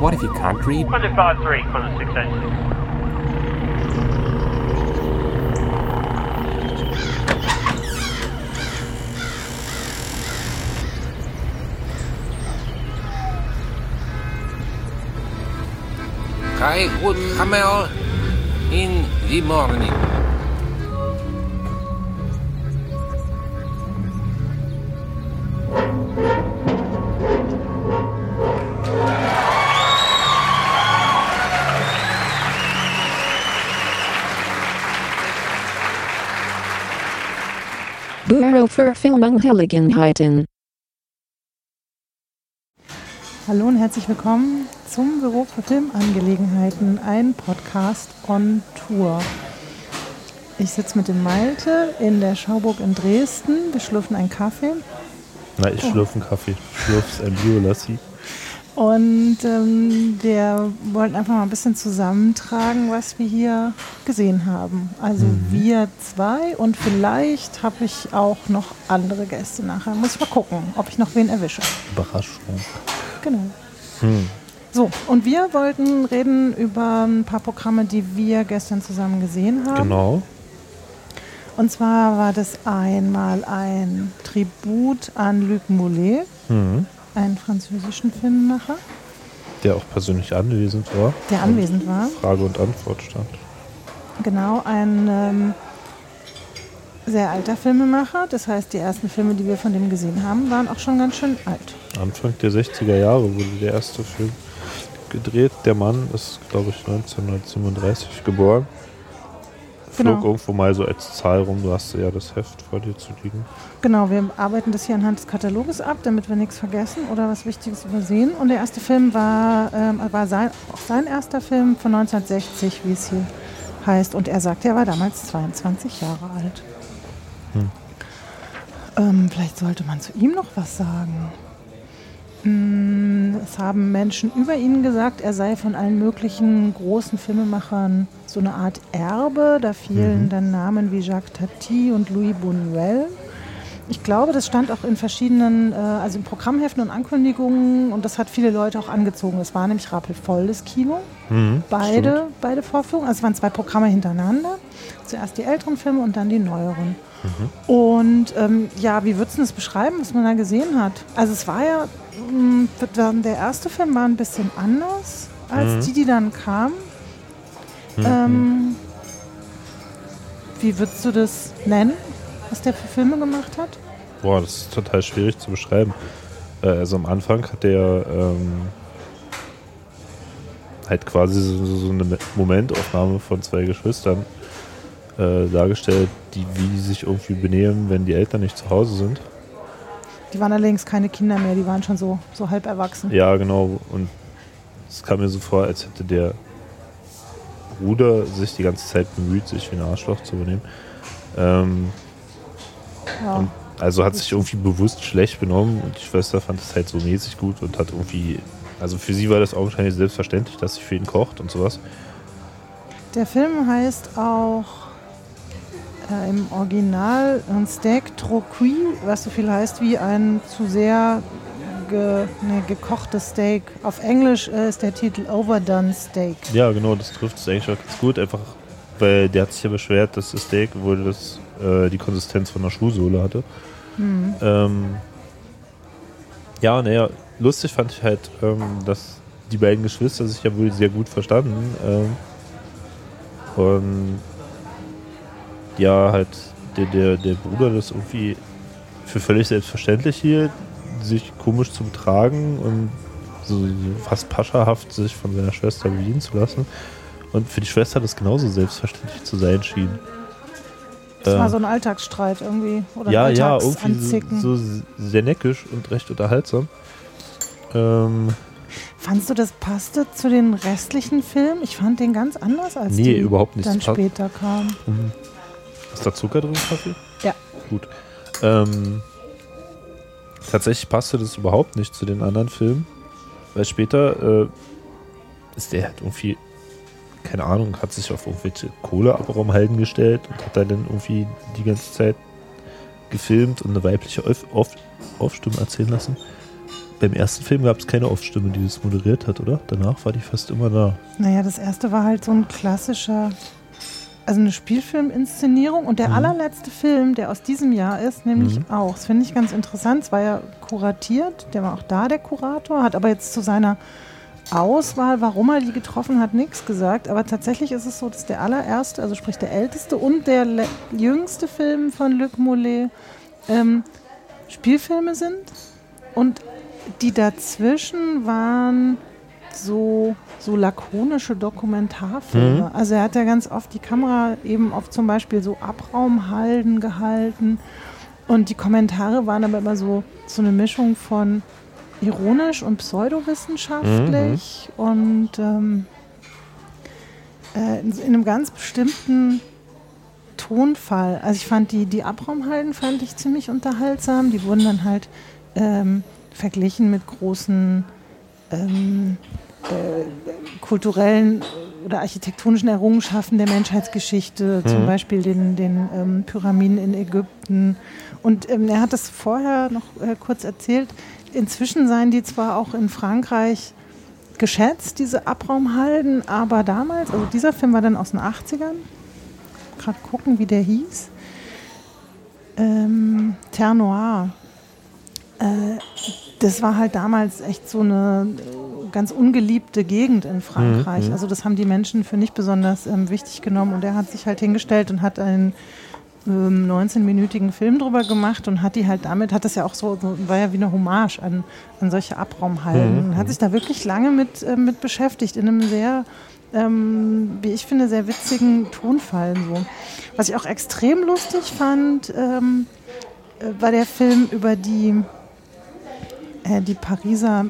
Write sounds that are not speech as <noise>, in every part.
What if you can't read? 153, Qantas 686. I would camel in the morning. Bureau für Filmangelegenheiten. Hallo und herzlich willkommen zum Büro für Filmangelegenheiten, ein Podcast on Tour. Ich sitze mit dem Malte in der Schauburg in Dresden. Wir schlürfen einen Kaffee Na, ich schlürfe einen Kaffee. Schlürf's ein Biolassi. Und ähm, wir wollten einfach mal ein bisschen zusammentragen, was wir hier gesehen haben. Also wir zwei und vielleicht habe ich auch noch andere Gäste nachher. Muss ich mal gucken, ob ich noch wen erwische. Überraschung. Genau. Hm. So, und wir wollten reden über ein paar Programme, die wir gestern zusammen gesehen haben. Genau. Und zwar war das einmal ein Tribut an Luc Moulet, Hm. Einen französischen Filmemacher, Der auch persönlich anwesend war. der anwesend war. Frage und Antwort stand. Genau, ein ähm, sehr alter Filmemacher. Das heißt, die ersten Filme, die wir von dem gesehen haben, waren auch schon ganz schön alt. Anfang der 60er Jahre wurde der erste Film gedreht. Der Mann ist, glaube ich, 1937 geboren. Flog Genau. irgendwo mal so als Zahl rum. Du hast ja das Heft vor dir zu liegen. Genau, wir arbeiten das hier anhand des Kataloges ab, damit wir nichts vergessen oder was Wichtiges übersehen. Und der erste Film war, ähm, war sein, auch sein erster Film von 1960, wie es hier heißt. Und er sagt, er war damals 22 Jahre alt. Hm. Ähm, vielleicht sollte man zu ihm noch was sagen. Mm, Es haben Menschen über ihn gesagt, er sei von allen möglichen großen Filmemachern so eine Art Erbe. Da fielen Mhm. dann Namen wie Jacques Tati und Louis Buñuel. Ich glaube, das stand auch in verschiedenen, äh, also in Programmheften und Ankündigungen und das hat viele Leute auch angezogen. Es war nämlich rappelvoll, das Kino. Mhm, Beide, beide Vorführungen. Also es waren zwei Programme hintereinander. Zuerst die älteren Filme und dann die neueren. Und ähm, ja, wie würdest du das beschreiben, was man da gesehen hat? Also es war ja, dann der erste Film war ein bisschen anders als Mhm. die, die dann kamen. Ähm, wie würdest du das nennen, was der für Filme gemacht hat? Boah, das ist total schwierig zu beschreiben. Äh, Also am Anfang hat der ähm, halt quasi so, so eine Momentaufnahme von zwei Geschwistern äh, dargestellt, die, wie die sich irgendwie benehmen, wenn die Eltern nicht zu Hause sind. Die waren allerdings keine Kinder mehr, die waren schon so, so halb erwachsen. Ja, genau. Und es kam mir so vor, als hätte der Bruder sich die ganze Zeit bemüht, sich wie ein Arschloch zu benehmen. Ähm, Ja. Also hat sich irgendwie bewusst schlecht benommen und die Schwester fand es halt so mäßig gut und hat irgendwie, also für sie war das augenscheinlich selbstverständlich, dass sie für ihn kocht und sowas. Der Film heißt auch äh, im Original ein Steak trop cuit, was so viel heißt wie ein zu sehr ge, ne, gekochtes Steak. Auf Englisch äh, ist der Titel Overdone Steak. Ja, genau, das trifft es eigentlich auch ganz gut, einfach weil der hat sich ja beschwert, dass das Steak wohl das, äh, die Konsistenz von einer Schuhsohle hatte. Ähm, ja, naja, lustig fand ich halt, ähm, dass die beiden Geschwister sich ja wohl sehr gut verstanden. Ähm, und ja, halt der, der, der Bruder das irgendwie für völlig selbstverständlich hielt, sich komisch zu betragen und so fast paschahaft sich von seiner Schwester bedienen zu lassen. Und für die Schwester das genauso selbstverständlich zu sein schien. Das war so ein Alltagsstreit irgendwie. Oder ja, ein ja, irgendwie so, so sehr neckisch und recht unterhaltsam. Ähm, Fandst du, das passte zu den restlichen Filmen? Ich fand den ganz anders, als Nee, die überhaupt nicht. dann später kamen. ist da Zucker drin, Kaffee? Ja. Gut. Ähm, tatsächlich passte das überhaupt nicht zu den anderen Filmen, weil später äh, ist der halt irgendwie, keine Ahnung, hat sich auf irgendwelche Kohleabraumhalden gestellt und hat da dann irgendwie die ganze Zeit gefilmt und eine weibliche Auf Auf Aufstimme erzählen lassen. Beim ersten Film gab es keine Off-Stimme, die das moderiert hat, oder? Danach war die fast immer da. Naja, das erste war halt so ein klassischer, also eine Spielfilminszenierung. Und der Mhm. allerletzte Film, der aus diesem Jahr ist, nämlich Mhm. auch. Das finde ich ganz interessant. Es war ja kuratiert, der war auch da, der Kurator, hat aber jetzt zu seiner Auswahl, warum er die getroffen hat, nichts gesagt. Aber tatsächlich ist es so, dass der allererste, also sprich der älteste und der jüngste Film von Luc Mollet ähm, Spielfilme sind. Und die dazwischen waren so, so lakonische Dokumentarfilme. Also er hat ja ganz oft die Kamera eben auf zum Beispiel so Abraumhalden gehalten. Und die Kommentare waren aber immer so, so eine Mischung von ironisch und pseudowissenschaftlich und ähm, äh, in, in einem ganz bestimmten Tonfall. Also ich fand die, die Abraumhalden fand ich ziemlich unterhaltsam. Die wurden dann halt ähm, verglichen mit großen ähm, äh, kulturellen oder architektonischen Errungenschaften der Menschheitsgeschichte, zum Mhm. Beispiel den, den ähm, Pyramiden in Ägypten. Und ähm, er hat das vorher noch äh, kurz erzählt. Inzwischen seien die zwar auch in Frankreich geschätzt, diese Abraumhalden, aber damals, also dieser Film war dann aus den 80ern, gerade gucken, wie der hieß. Ähm, Terre Noire. Äh, das war halt damals echt so eine ganz ungeliebte Gegend in Frankreich. Mhm, mhm. Also das haben die Menschen für nicht besonders ähm, wichtig genommen und er hat sich halt hingestellt und hat einen ähm, 19-minütigen Film drüber gemacht und hat die halt damit, hat das ja auch so, war ja wie eine Hommage an, an solche Abraumhallen Mhm, hat sich da wirklich lange mit, äh, mit beschäftigt in einem sehr ähm, wie ich finde, sehr witzigen Tonfall. So. Was ich auch extrem lustig fand, ähm, äh, war der Film über die, äh, die Pariser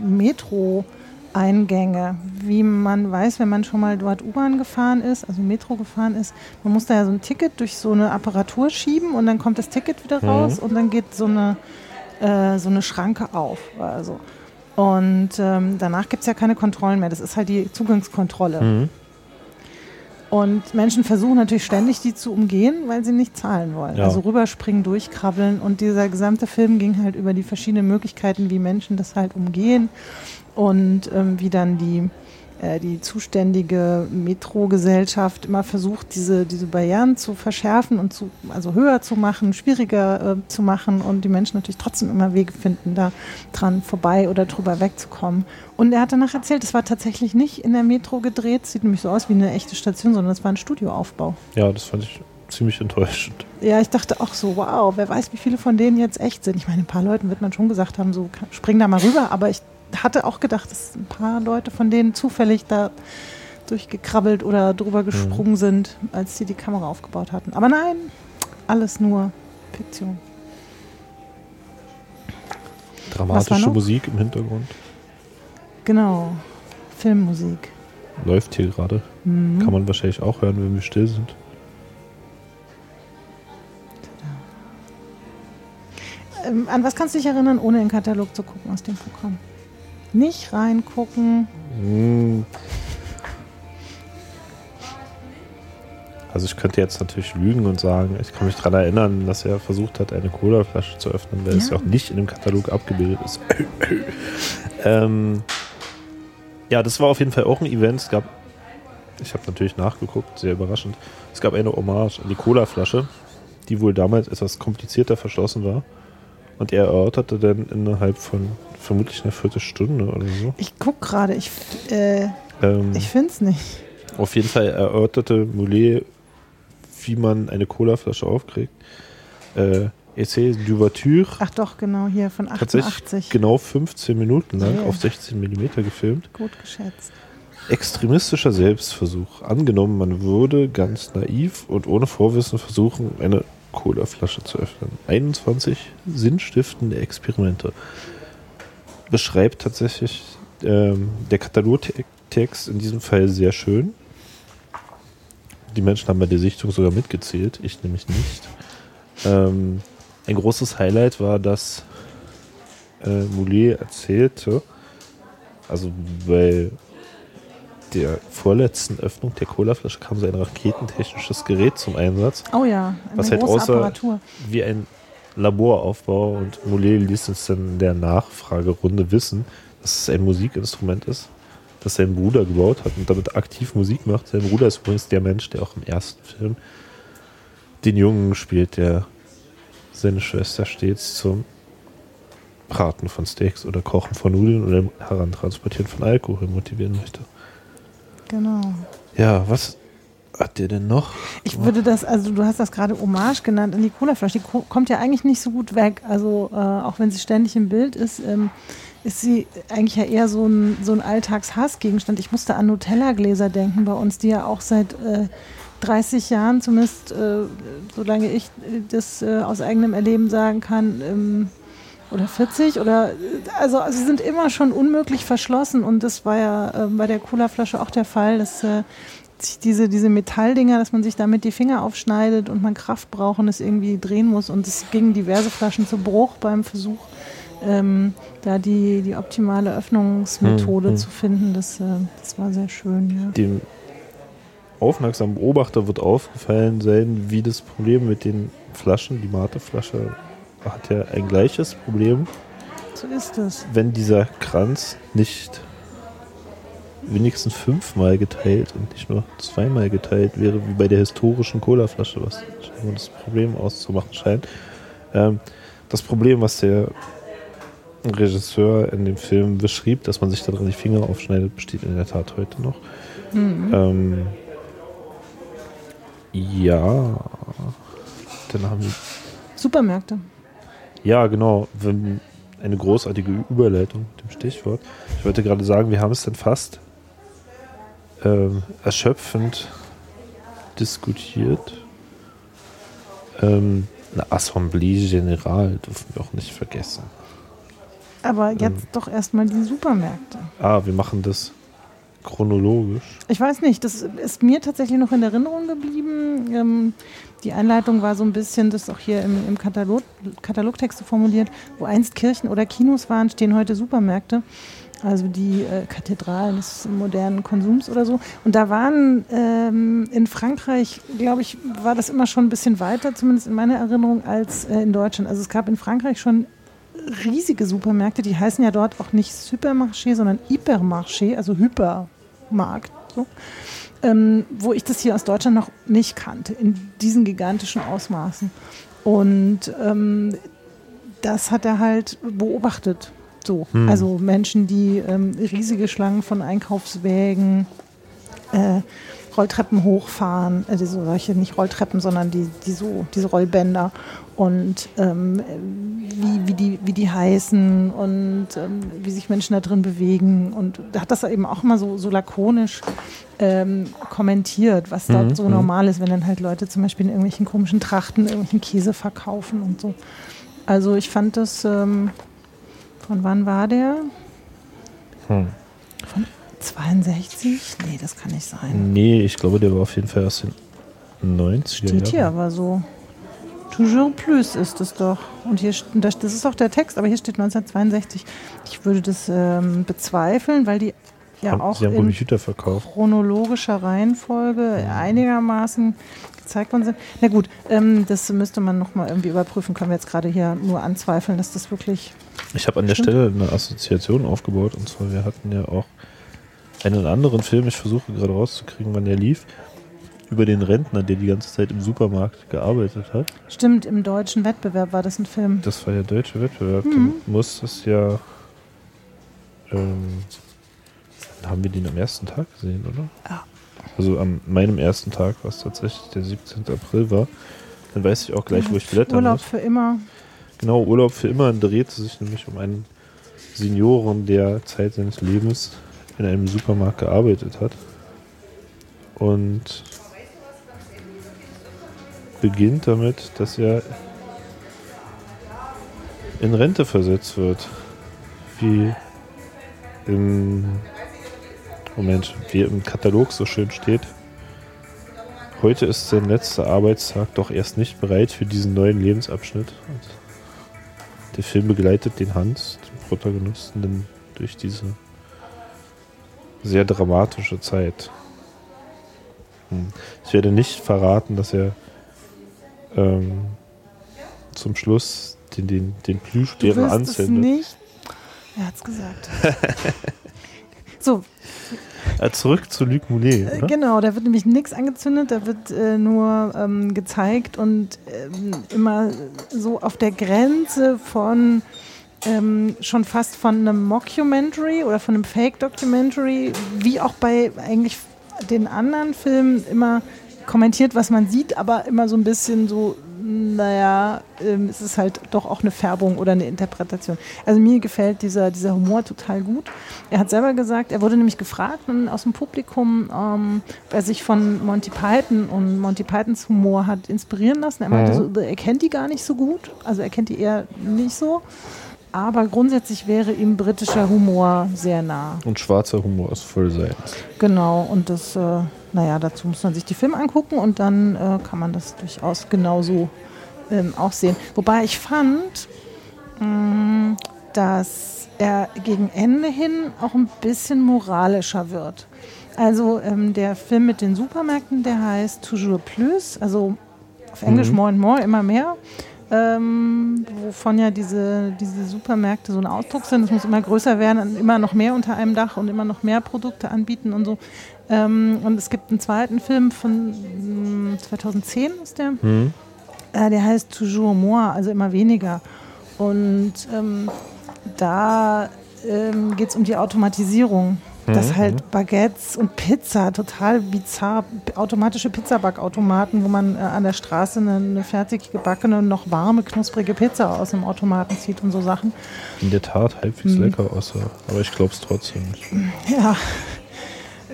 Metro-Eingänge. Wie man weiß, wenn man schon mal dort U-Bahn gefahren ist, also Metro gefahren ist, man muss da ja so ein Ticket durch so eine Apparatur schieben und dann kommt das Ticket wieder Mhm. raus und dann geht so eine, äh, so eine Schranke auf. Also. Und ähm, danach gibt es ja keine Kontrollen mehr. Das ist halt die Zugangskontrolle. Mhm. Und Menschen versuchen natürlich ständig, die zu umgehen, weil sie nicht zahlen wollen. Ja. Also rüberspringen, durchkrabbeln. Und dieser gesamte Film ging halt über die verschiedenen Möglichkeiten, wie Menschen das halt umgehen und ähm, wie dann die, äh, die zuständige Metro-Gesellschaft immer versucht, diese, diese Barrieren zu verschärfen und zu, also höher zu machen, schwieriger äh, zu machen und die Menschen natürlich trotzdem immer Wege finden, da dran vorbei oder drüber wegzukommen. Und er hat danach erzählt, es war tatsächlich nicht in der Metro gedreht, sieht nämlich so aus wie eine echte Station, sondern es war ein Studioaufbau. Ja, das fand ich ziemlich enttäuschend. Ja, ich dachte auch so, wow, wer weiß, wie viele von denen jetzt echt sind. Ich meine, ein paar Leuten wird man schon gesagt haben, so spring da mal rüber, aber ich hatte auch gedacht, dass ein paar Leute von denen zufällig da durchgekrabbelt oder drüber gesprungen sind, als sie die Kamera aufgebaut hatten. Aber nein, alles nur Fiktion. Dramatische? Musik im Hintergrund. Genau, Filmmusik. Läuft hier gerade. Mhm. Kann man wahrscheinlich auch hören, wenn wir still sind. Ähm, an was kannst du dich erinnern, ohne den Katalog zu gucken aus dem Programm? Nicht reingucken. Hm. Also ich könnte jetzt natürlich lügen und sagen, ich kann mich daran erinnern, dass er versucht hat, eine Colaflasche zu öffnen, weil es Ja. ja auch nicht in dem Katalog abgebildet ist. <coughs> ähm, ja, das war auf jeden Fall auch ein Event. Es gab, ich habe natürlich nachgeguckt, sehr überraschend. Es gab eine Hommage an die Colaflasche, die wohl damals etwas komplizierter verschlossen war. Und er erörterte dann innerhalb von vermutlich einer Viertelstunde oder so. Ich guck gerade, ich, äh, Ähm, ich finde es nicht. auf jeden Fall erörterte Moulet, wie man eine Colaflasche aufkriegt. Äh, Essai d'ouverture. Ach doch, genau, hier von Tatsächlich 88. genau 15 Minuten lang Yeah. auf 16 mm gefilmt. Gut geschätzt. Extremistischer Selbstversuch. Angenommen, man würde ganz naiv und ohne Vorwissen versuchen, eine Colaflasche zu öffnen. 21 sinnstiftende Experimente. Beschreibt tatsächlich ähm, der Katalogtext in diesem Fall sehr schön. Die Menschen haben bei der Sichtung sogar mitgezählt, ich nämlich nicht. Ähm, ein großes Highlight war, dass äh, Moulet erzählte, also bei der vorletzten Öffnung der Colaflasche kam so ein raketentechnisches Gerät zum Einsatz, Oh ja, eine Was halt außer- Apparatur. wie ein Laboraufbau und Moulet ließ uns dann in der Nachfragerunde wissen, dass es ein Musikinstrument ist, das sein Bruder gebaut hat und damit aktiv Musik macht. Sein Bruder ist übrigens der Mensch, der auch im ersten Film den Jungen spielt, der seine Schwester stets zum Braten von Steaks oder Kochen von Nudeln oder Herantransportieren von Alkohol motivieren möchte. Genau. Ja, was hat der denn noch? Ich würde das, also du hast das gerade Hommage genannt an die Colaflasche. Die ko- kommt ja eigentlich nicht so gut weg. Also äh, auch wenn sie ständig im Bild ist, ähm, ist sie eigentlich ja eher so ein, so ein Alltagshassgegenstand. Ich musste an Nutella-Gläser denken bei uns, die ja auch seit äh, 30 Jahren, zumindest äh, solange ich äh, das äh, aus eigenem Erleben sagen kann, ähm, oder 40 oder äh, also, sie sind immer schon unmöglich verschlossen und das war ja äh, bei der Cola-Flasche auch der Fall, dass äh, sich diese, diese Metalldinger, dass man sich damit die Finger aufschneidet und man Kraft braucht und es irgendwie drehen muss und es gingen diverse Flaschen zu Bruch beim Versuch, ähm, da die, die optimale Öffnungsmethode Hm, hm. zu finden. Das, äh, das war sehr schön, ja. Dem aufmerksamen Beobachter wird aufgefallen sein, wie das Problem mit den Flaschen, die Mate-Flasche hat ja ein gleiches Problem, So ist es. wenn dieser Kranz nicht wenigstens fünfmal geteilt und nicht nur zweimal geteilt wäre, wie bei der historischen Colaflasche, was das Problem auszumachen scheint. Ähm, das Problem, was der Regisseur in dem Film beschrieb, dass man sich daran die Finger aufschneidet, besteht in der Tat heute noch. Ähm, ja, dann haben wir Supermärkte. ja, genau. Wenn eine großartige Überleitung mit dem Stichwort. Ich wollte gerade sagen, wir haben es dann fast ähm, erschöpfend diskutiert. Ähm, eine Assemblée Générale dürfen wir auch nicht vergessen. Aber Ähm. jetzt doch erstmal die Supermärkte. Ah, wir machen das chronologisch. Ich weiß nicht, das ist mir tatsächlich noch in Erinnerung geblieben. Ähm, die Einleitung war so ein bisschen, das ist auch hier im, im Katalog, Katalogtext so formuliert, wo einst Kirchen oder Kinos waren, stehen heute Supermärkte. Also die äh, Kathedralen des modernen Konsums oder so. Und da waren ähm, in Frankreich, glaube ich, war das immer schon ein bisschen weiter, zumindest in meiner Erinnerung, als äh, in Deutschland. Also es gab in Frankreich schon riesige Supermärkte, die heißen ja dort auch nicht Supermarché, sondern Hypermarché, also Hypermarkt. So. Ähm, wo ich das hier aus Deutschland noch nicht kannte, in diesen gigantischen Ausmaßen. Und ähm, das hat er halt beobachtet. So. Hm. Also Menschen, die ähm, riesige Schlangen von Einkaufswägen, äh, Rolltreppen hochfahren, also solche nicht Rolltreppen, sondern die, die so, diese Rollbänder und ähm, wie, wie, die, wie die heißen und ähm, wie sich Menschen da drin bewegen. Und hat das eben auch immer so, so lakonisch ähm, kommentiert, was dort Mhm, so mhm. normal ist, wenn dann halt Leute zum Beispiel in irgendwelchen komischen Trachten irgendwelchen Käse verkaufen und so. Also ich fand das, ähm, von wann war der? Hm. 62? Nee, das kann nicht sein. Nee, ich glaube, der war auf jeden Fall aus den 90er Steht hier aber so. Toujours plus ist es doch. Und hier, das ist auch der Text, aber hier steht 1962. Ich würde das ähm, bezweifeln, weil die ja Haben- auch Sie haben in chronologischer Reihenfolge einigermaßen gezeigt worden sind. Na gut, ähm, das müsste man nochmal irgendwie überprüfen. Können wir jetzt gerade hier nur anzweifeln, dass das wirklich. Ich habe an der Stimmt. Stelle eine Assoziation aufgebaut und zwar, wir hatten ja auch einen anderen Film, ich versuche gerade rauszukriegen, wann der lief, über den Rentner, der die ganze Zeit im Supermarkt gearbeitet hat. Stimmt, im deutschen Wettbewerb war das ein Film. Das war ja deutscher Wettbewerb. Mhm. Dann muss das ja. Ähm, haben wir den am ersten Tag gesehen, oder? Ja. Also an meinem ersten Tag, was tatsächlich der 17. April war. Dann weiß ich auch gleich, wo ich blättern Urlaub muss. für immer. Genau, Urlaub für immer drehte sich nämlich um einen Senioren, der Zeit seines Lebens in einem Supermarkt gearbeitet hat. Und beginnt damit, dass er in Rente versetzt wird. Wie im Moment, wie im Katalog so schön steht. Heute ist sein letzter Arbeitstag doch erst nicht bereit für diesen neuen Lebensabschnitt. Und der Film begleitet den Hans, den Protagonisten, dann durch diese sehr dramatische Zeit. Hm. Ich werde nicht verraten, dass er ähm, zum Schluss den, den, den Plüschbären willst es anzündet. nicht. Er hat's gesagt. <laughs> so, Äh, zurück zu Luc Moulet, Äh, oder? Genau, da wird nämlich nichts angezündet, da wird äh, nur ähm, gezeigt und ähm, immer so auf der Grenze von ähm, schon fast von einem Mockumentary oder von einem Fake-Documentary, wie auch bei eigentlich den anderen Filmen immer kommentiert, was man sieht, aber immer so ein bisschen so, naja, ähm, es ist halt doch auch eine Färbung oder eine Interpretation. Also mir gefällt dieser, dieser Humor total gut. Er hat selber gesagt, er wurde nämlich gefragt aus dem Publikum, ähm, wer sich von Monty Python und Monty Pythons Humor hat inspirieren lassen. Er meinte, so, er kennt die gar nicht so gut, also er kennt die eher nicht so. Aber grundsätzlich wäre ihm britischer Humor sehr nah. Und schwarzer Humor ist voll sein. Genau, und das, äh, naja, dazu muss man sich die Filme angucken und dann äh, kann man das durchaus genauso ähm, auch sehen. Wobei ich fand, mh, dass er gegen Ende hin auch ein bisschen moralischer wird. Also ähm, der Film mit den Supermärkten, der heißt Toujours Plus, also auf Englisch More and More, immer mehr. Ähm, wovon ja diese, diese Supermärkte so ein Ausdruck sind. Es muss immer größer werden und immer noch mehr unter einem Dach und immer noch mehr Produkte anbieten und so. Ähm, und es gibt einen zweiten Film von mm, 2010 ist der. Äh, der heißt Toujours More, also immer weniger. Und ähm, da ähm, geht es um die Automatisierung. Dass halt Baguettes und Pizza total bizarr, automatische Pizzabackautomaten, wo man äh, an der Straße eine, eine fertig gebackene, noch warme, knusprige Pizza aus dem Automaten zieht und so Sachen. In der Tat halbwegs Mhm. lecker aussah. Aber ich glaube es trotzdem nicht. Ja,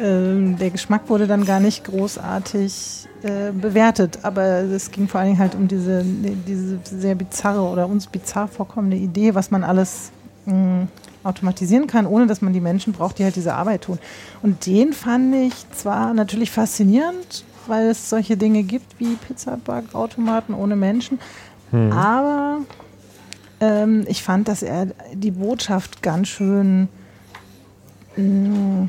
ähm, der Geschmack wurde dann gar nicht großartig äh, bewertet, aber es ging vor allen Dingen halt um diese, diese sehr bizarre oder uns bizarr vorkommende Idee, was man alles mh, automatisieren kann, ohne dass man die Menschen braucht, die halt diese Arbeit tun. Und den fand ich zwar natürlich faszinierend, weil es solche Dinge gibt wie Pizzabackautomaten ohne Menschen, aber ähm, ich fand, dass er die Botschaft ganz schön mh,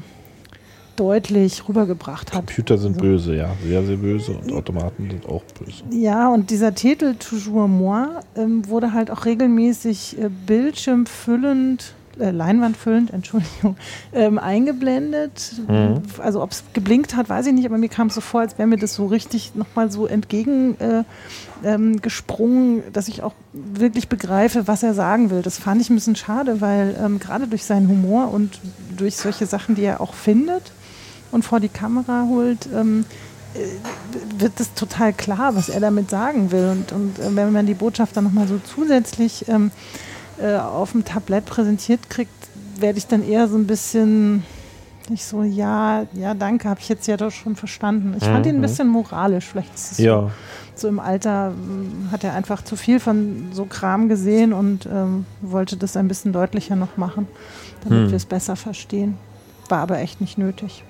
deutlich rübergebracht hat. Computer sind So. böse, ja. Sehr, sehr böse. Und Automaten sind auch böse. Ja, und dieser Titel Toujours Moi ähm, wurde halt auch regelmäßig äh, bildschirmfüllend, äh, leinwandfüllend, <laughs> Entschuldigung, ähm, eingeblendet. Mhm. Also ob es geblinkt hat, weiß ich nicht, aber mir kam es so vor, als wäre mir das so richtig nochmal so entgegen äh, ähm, dass ich auch wirklich begreife, was er sagen will. Das fand ich ein bisschen schade, weil ähm, gerade durch seinen Humor und durch solche Sachen, die er auch findet und vor die Kamera holt, ähm, wird es total klar, was er damit sagen will. Und, und äh, wenn man die Botschaft dann nochmal so zusätzlich ähm, äh, auf dem Tablett präsentiert kriegt, werde ich dann eher so ein bisschen nicht so, ja, ja, danke, habe ich jetzt ja doch schon verstanden. Ich fand ihn ein bisschen moralisch. Vielleicht ist es so, Ja, so im Alter, ähm, hat er einfach zu viel von so Kram gesehen und ähm, wollte das ein bisschen deutlicher noch machen, damit Hm. wir es besser verstehen. War aber echt nicht nötig.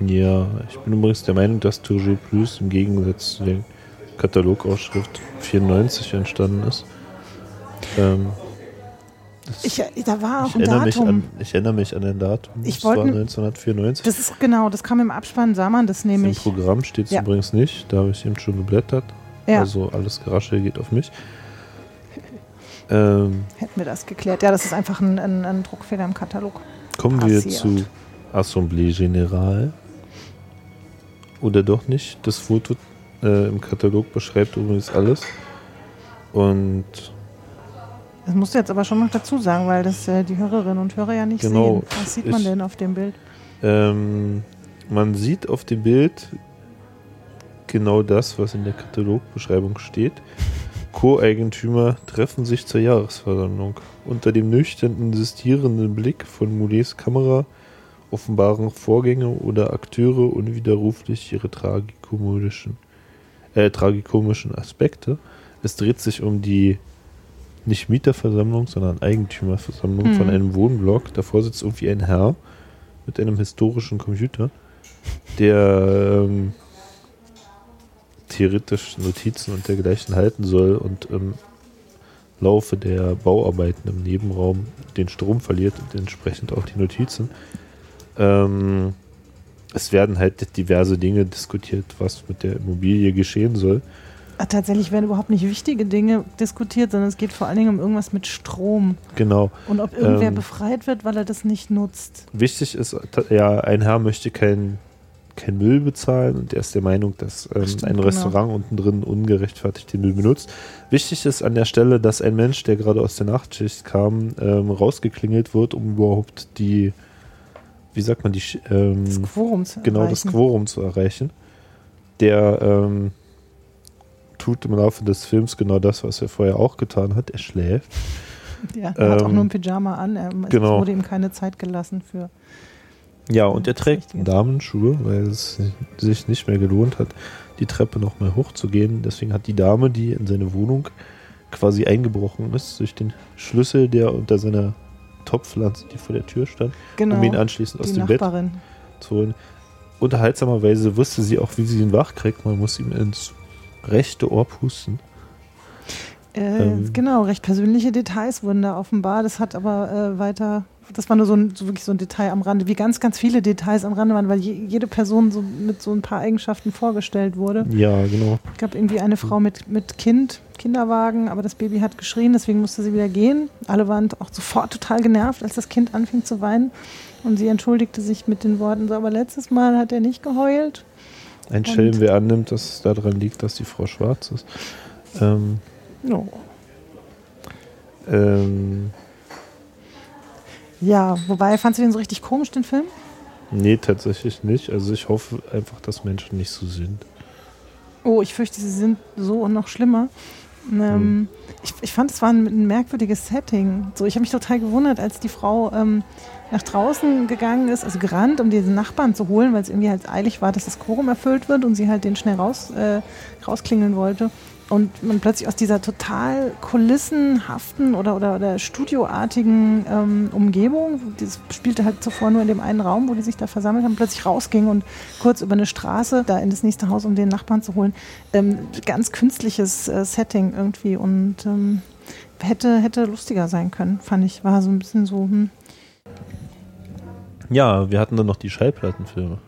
ja. Ich bin übrigens der Meinung, dass Toujours Plus im Gegensatz zu der Katalogausschrift 94 entstanden ist. Ähm, Ich, äh, da war auch ein erinnere mich Datum. an, ich erinnere mich an ein Datum. Ich das war wollte- 1994. Das ist genau, das kam im Abspann, sah man das Im nämlich. Programm steht es Ja. übrigens nicht. Da habe ich eben schon geblättert. Ja, Also alles Geraschel geht auf mich. Ähm, hätten wir das geklärt. Ja, das ist einfach ein, ein, ein Druckfehler im Katalog. kommen wir Passiert. zu Assemblée Générale. Oder doch nicht. Das Foto äh, im Katalog beschreibt übrigens alles. Und Das musst du jetzt aber schon noch dazu sagen, weil das äh, die Hörerinnen und Hörer ja nicht Genau. sehen. Was sieht man Ich- denn auf dem Bild? ähm, man sieht auf dem Bild genau das, was in der Katalogbeschreibung steht. Co-Eigentümer treffen sich zur Jahresversammlung. Unter dem nüchtern insistierenden Blick von Moulets Kamera offenbaren Vorgänge oder Akteure unwiderruflich ihre tragikomischen, äh, tragikomischen Aspekte. Es dreht sich um die nicht Mieterversammlung, sondern Eigentümerversammlung Mhm. von einem Wohnblock. Davor sitzt irgendwie ein Herr mit einem historischen Computer, der ähm, theoretisch Notizen und dergleichen halten soll und im Laufe der Bauarbeiten im Nebenraum den Strom verliert und entsprechend auch die Notizen. Ähm, es werden halt diverse Dinge diskutiert, was mit der Immobilie geschehen soll. Ah, Tatsächlich werden überhaupt nicht wichtige Dinge diskutiert, sondern es geht vor allen Dingen um irgendwas mit Strom. Genau. Und ob irgendwer Ähm. befreit wird, weil er das nicht nutzt. Wichtig ist, ja, ein Herr möchte kein, kein Müll bezahlen und er ist der Meinung, dass ähm, Stimmt, ein genau. Restaurant unten drin ungerechtfertigt den Müll benutzt. Wichtig ist an der Stelle, dass ein Mensch, der gerade aus der Nachtschicht kam, ähm, rausgeklingelt wird, um überhaupt die, wie sagt man, die, ähm, Das Quorum zu genau das erreichen. Quorum zu erreichen. Der ähm, tut im Laufe des Films genau das, was er vorher auch getan hat. Er schläft. Ja, er hat auch Ähm, nur ein Pyjama an. Er, genau. Es wurde ihm keine Zeit gelassen für. Ja, und er trägt. Damenschuhe, weil es sich nicht mehr gelohnt hat, die Treppe noch mal hochzugehen. Deswegen hat die Dame, die in seine Wohnung quasi eingebrochen ist, durch den Schlüssel, der unter seiner Topfpflanze, die vor der Tür stand, Genau. um ihn anschließend aus dem Bett Nachbarin. zu holen. Unterhaltsamerweise wusste sie auch, wie sie ihn wach kriegt. Man muss ihm ins rechte Ohr pusten. Äh, Ähm. genau, recht persönliche Details wurden da offenbar. Das hat aber äh, weiter, das war nur so, ein, so wirklich so ein Detail am Rande, wie ganz, ganz viele Details am Rande waren, weil je, jede Person so mit so ein paar Eigenschaften vorgestellt wurde. Ja, genau. Es gab irgendwie eine Frau mit, mit Kind, Kinderwagen, aber das Baby hat geschrien, deswegen musste sie wieder gehen. Alle waren auch sofort total genervt, als das Kind anfing zu weinen. Und sie entschuldigte sich mit den Worten, so, aber letztes Mal hat er nicht geheult. Ein Schelm, wer annimmt, dass es daran liegt, dass die Frau schwarz ist. Ähm, No. ähm, Ja, wobei, fandst du den so richtig komisch, den Film? nee, tatsächlich nicht. Also ich hoffe einfach, dass Menschen nicht so sind. Oh, ich fürchte, sie sind so und noch schlimmer. Ähm, Hm. ich, ich fand, es war ein, ein merkwürdiges Setting. So, ich habe mich total gewundert, als die Frau ähm, nach draußen gegangen ist, also gerannt, um diesen Nachbarn zu holen, weil es irgendwie halt eilig war, dass das Quorum erfüllt wird und sie halt den schnell raus, äh, rausklingeln wollte. Und man plötzlich aus dieser total kulissenhaften oder, oder, oder studioartigen ähm, Umgebung, das spielte halt zuvor nur in dem einen Raum, wo die sich da versammelt haben, plötzlich rausging und kurz über eine Straße da in das nächste Haus, um den Nachbarn zu holen. Ähm, ganz künstliches äh, Setting irgendwie und ähm, hätte, hätte lustiger sein können, fand ich. War so ein bisschen so, hm. Ja, wir hatten dann noch die Schallplattenfilme.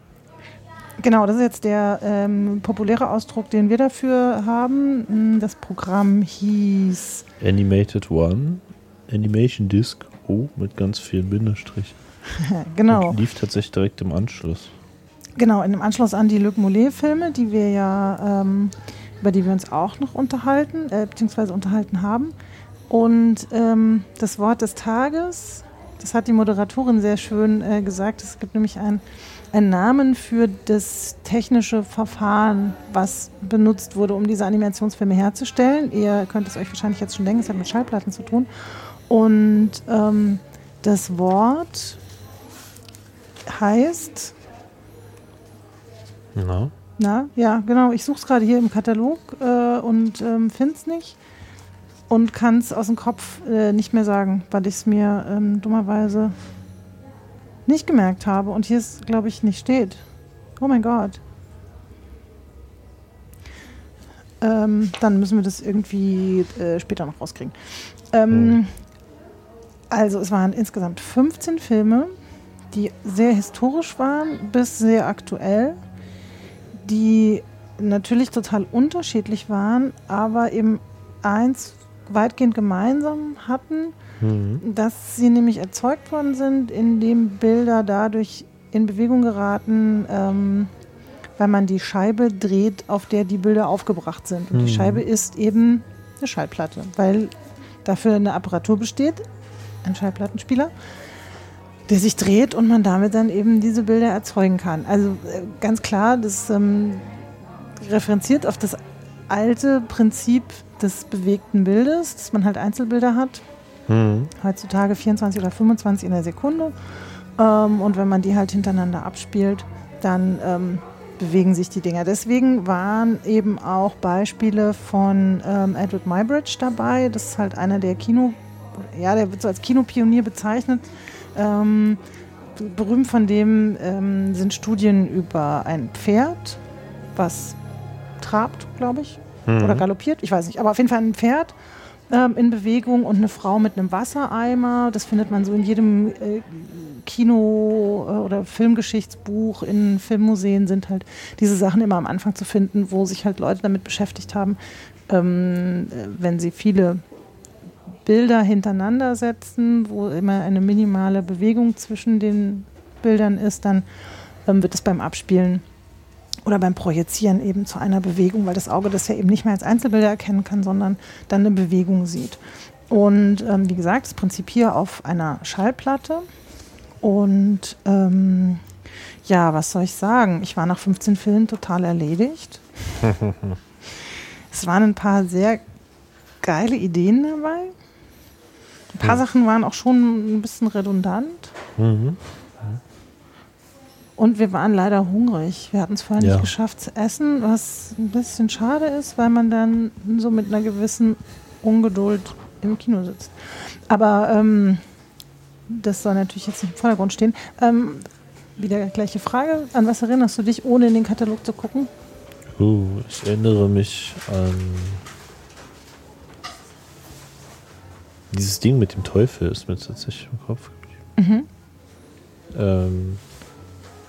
Genau, das ist jetzt der ähm, populäre Ausdruck, den wir dafür haben. Hm, Das Programm hieß Animated One, Animation Disc O mit ganz vielen Bindestrichen. <laughs> genau. Und lief tatsächlich direkt im Anschluss. Genau, in dem Anschluss an die Luc Mollet-Filme, die wir ja, ähm, über die wir uns auch noch unterhalten, äh, beziehungsweise unterhalten haben. Und ähm, das Wort des Tages, das hat die Moderatorin sehr schön äh, gesagt. Es gibt nämlich ein, einen Namen für das technische Verfahren, was benutzt wurde, um diese Animationsfilme herzustellen. Ihr könnt es euch wahrscheinlich jetzt schon denken, es hat mit Schallplatten zu tun. Und ähm, das Wort heißt Na? Na, ja, genau. Ich suche es gerade hier im Katalog äh, und ähm, finde es nicht. Und kann es aus dem Kopf äh, nicht mehr sagen, weil ich es mir ähm, dummerweise nicht gemerkt habe. Und hier es, glaube ich, nicht steht. Oh mein Gott. Ähm, dann müssen wir das irgendwie äh, später noch rauskriegen. Ähm, Hm. Also es waren insgesamt 15 Filme, die sehr historisch waren bis sehr aktuell die natürlich total unterschiedlich waren, aber eben eins weitgehend gemeinsam hatten, Mhm. dass sie nämlich erzeugt worden sind, indem Bilder dadurch in Bewegung geraten, ähm, weil man die Scheibe dreht, auf der die Bilder aufgebracht sind. Und Mhm. die Scheibe ist eben eine Schallplatte, weil dafür eine Apparatur besteht, ein Schallplattenspieler, der sich dreht und man damit dann eben diese Bilder erzeugen kann. Also äh, ganz klar, das ähm, referenziert auf das alte Prinzip des bewegten Bildes, dass man halt Einzelbilder hat, Mhm. heutzutage 24 oder 25 in der Sekunde. Ähm, und wenn man die halt hintereinander abspielt, dann ähm, bewegen sich die Dinger. Deswegen waren eben auch Beispiele von ähm, Edward Muybridge dabei. Das ist halt einer der Kino, ja, der wird so als Kinopionier bezeichnet. Ähm, berühmt von dem ähm, sind Studien über ein Pferd, was trabt, glaube ich, Mhm. oder galoppiert, ich weiß nicht, aber auf jeden Fall ein Pferd ähm, in Bewegung und eine Frau mit einem Wassereimer. Das findet man so in jedem äh, Kino- äh, oder Filmgeschichtsbuch in Filmmuseen sind halt diese Sachen immer am Anfang zu finden, wo sich halt Leute damit beschäftigt haben, ähm, äh, wenn sie viele Bilder hintereinander setzen, wo immer eine minimale Bewegung zwischen den Bildern ist, dann ähm, wird es beim Abspielen oder beim Projizieren eben zu einer Bewegung, weil das Auge das ja eben nicht mehr als Einzelbilder erkennen kann, sondern dann eine Bewegung sieht. Und ähm, wie gesagt, das Prinzip hier auf einer Schallplatte. Und ähm, ja, was soll ich sagen? Ich war nach 15 Filmen total erledigt. <laughs> es waren ein paar sehr geile Ideen dabei. Ein paar Sachen waren auch schon ein bisschen redundant. Mhm. Und wir waren leider hungrig. Wir hatten es vorher Ja. nicht geschafft zu essen, was ein bisschen schade ist, weil man dann so mit einer gewissen Ungeduld im Kino sitzt. Aber ähm, das soll natürlich jetzt nicht im Vordergrund stehen. Ähm, wieder gleiche Frage. An was erinnerst du dich, ohne in den Katalog zu gucken? Uh, ich erinnere mich an dieses Ding mit dem Teufel ist mir tatsächlich im Kopf. Mhm. Ähm,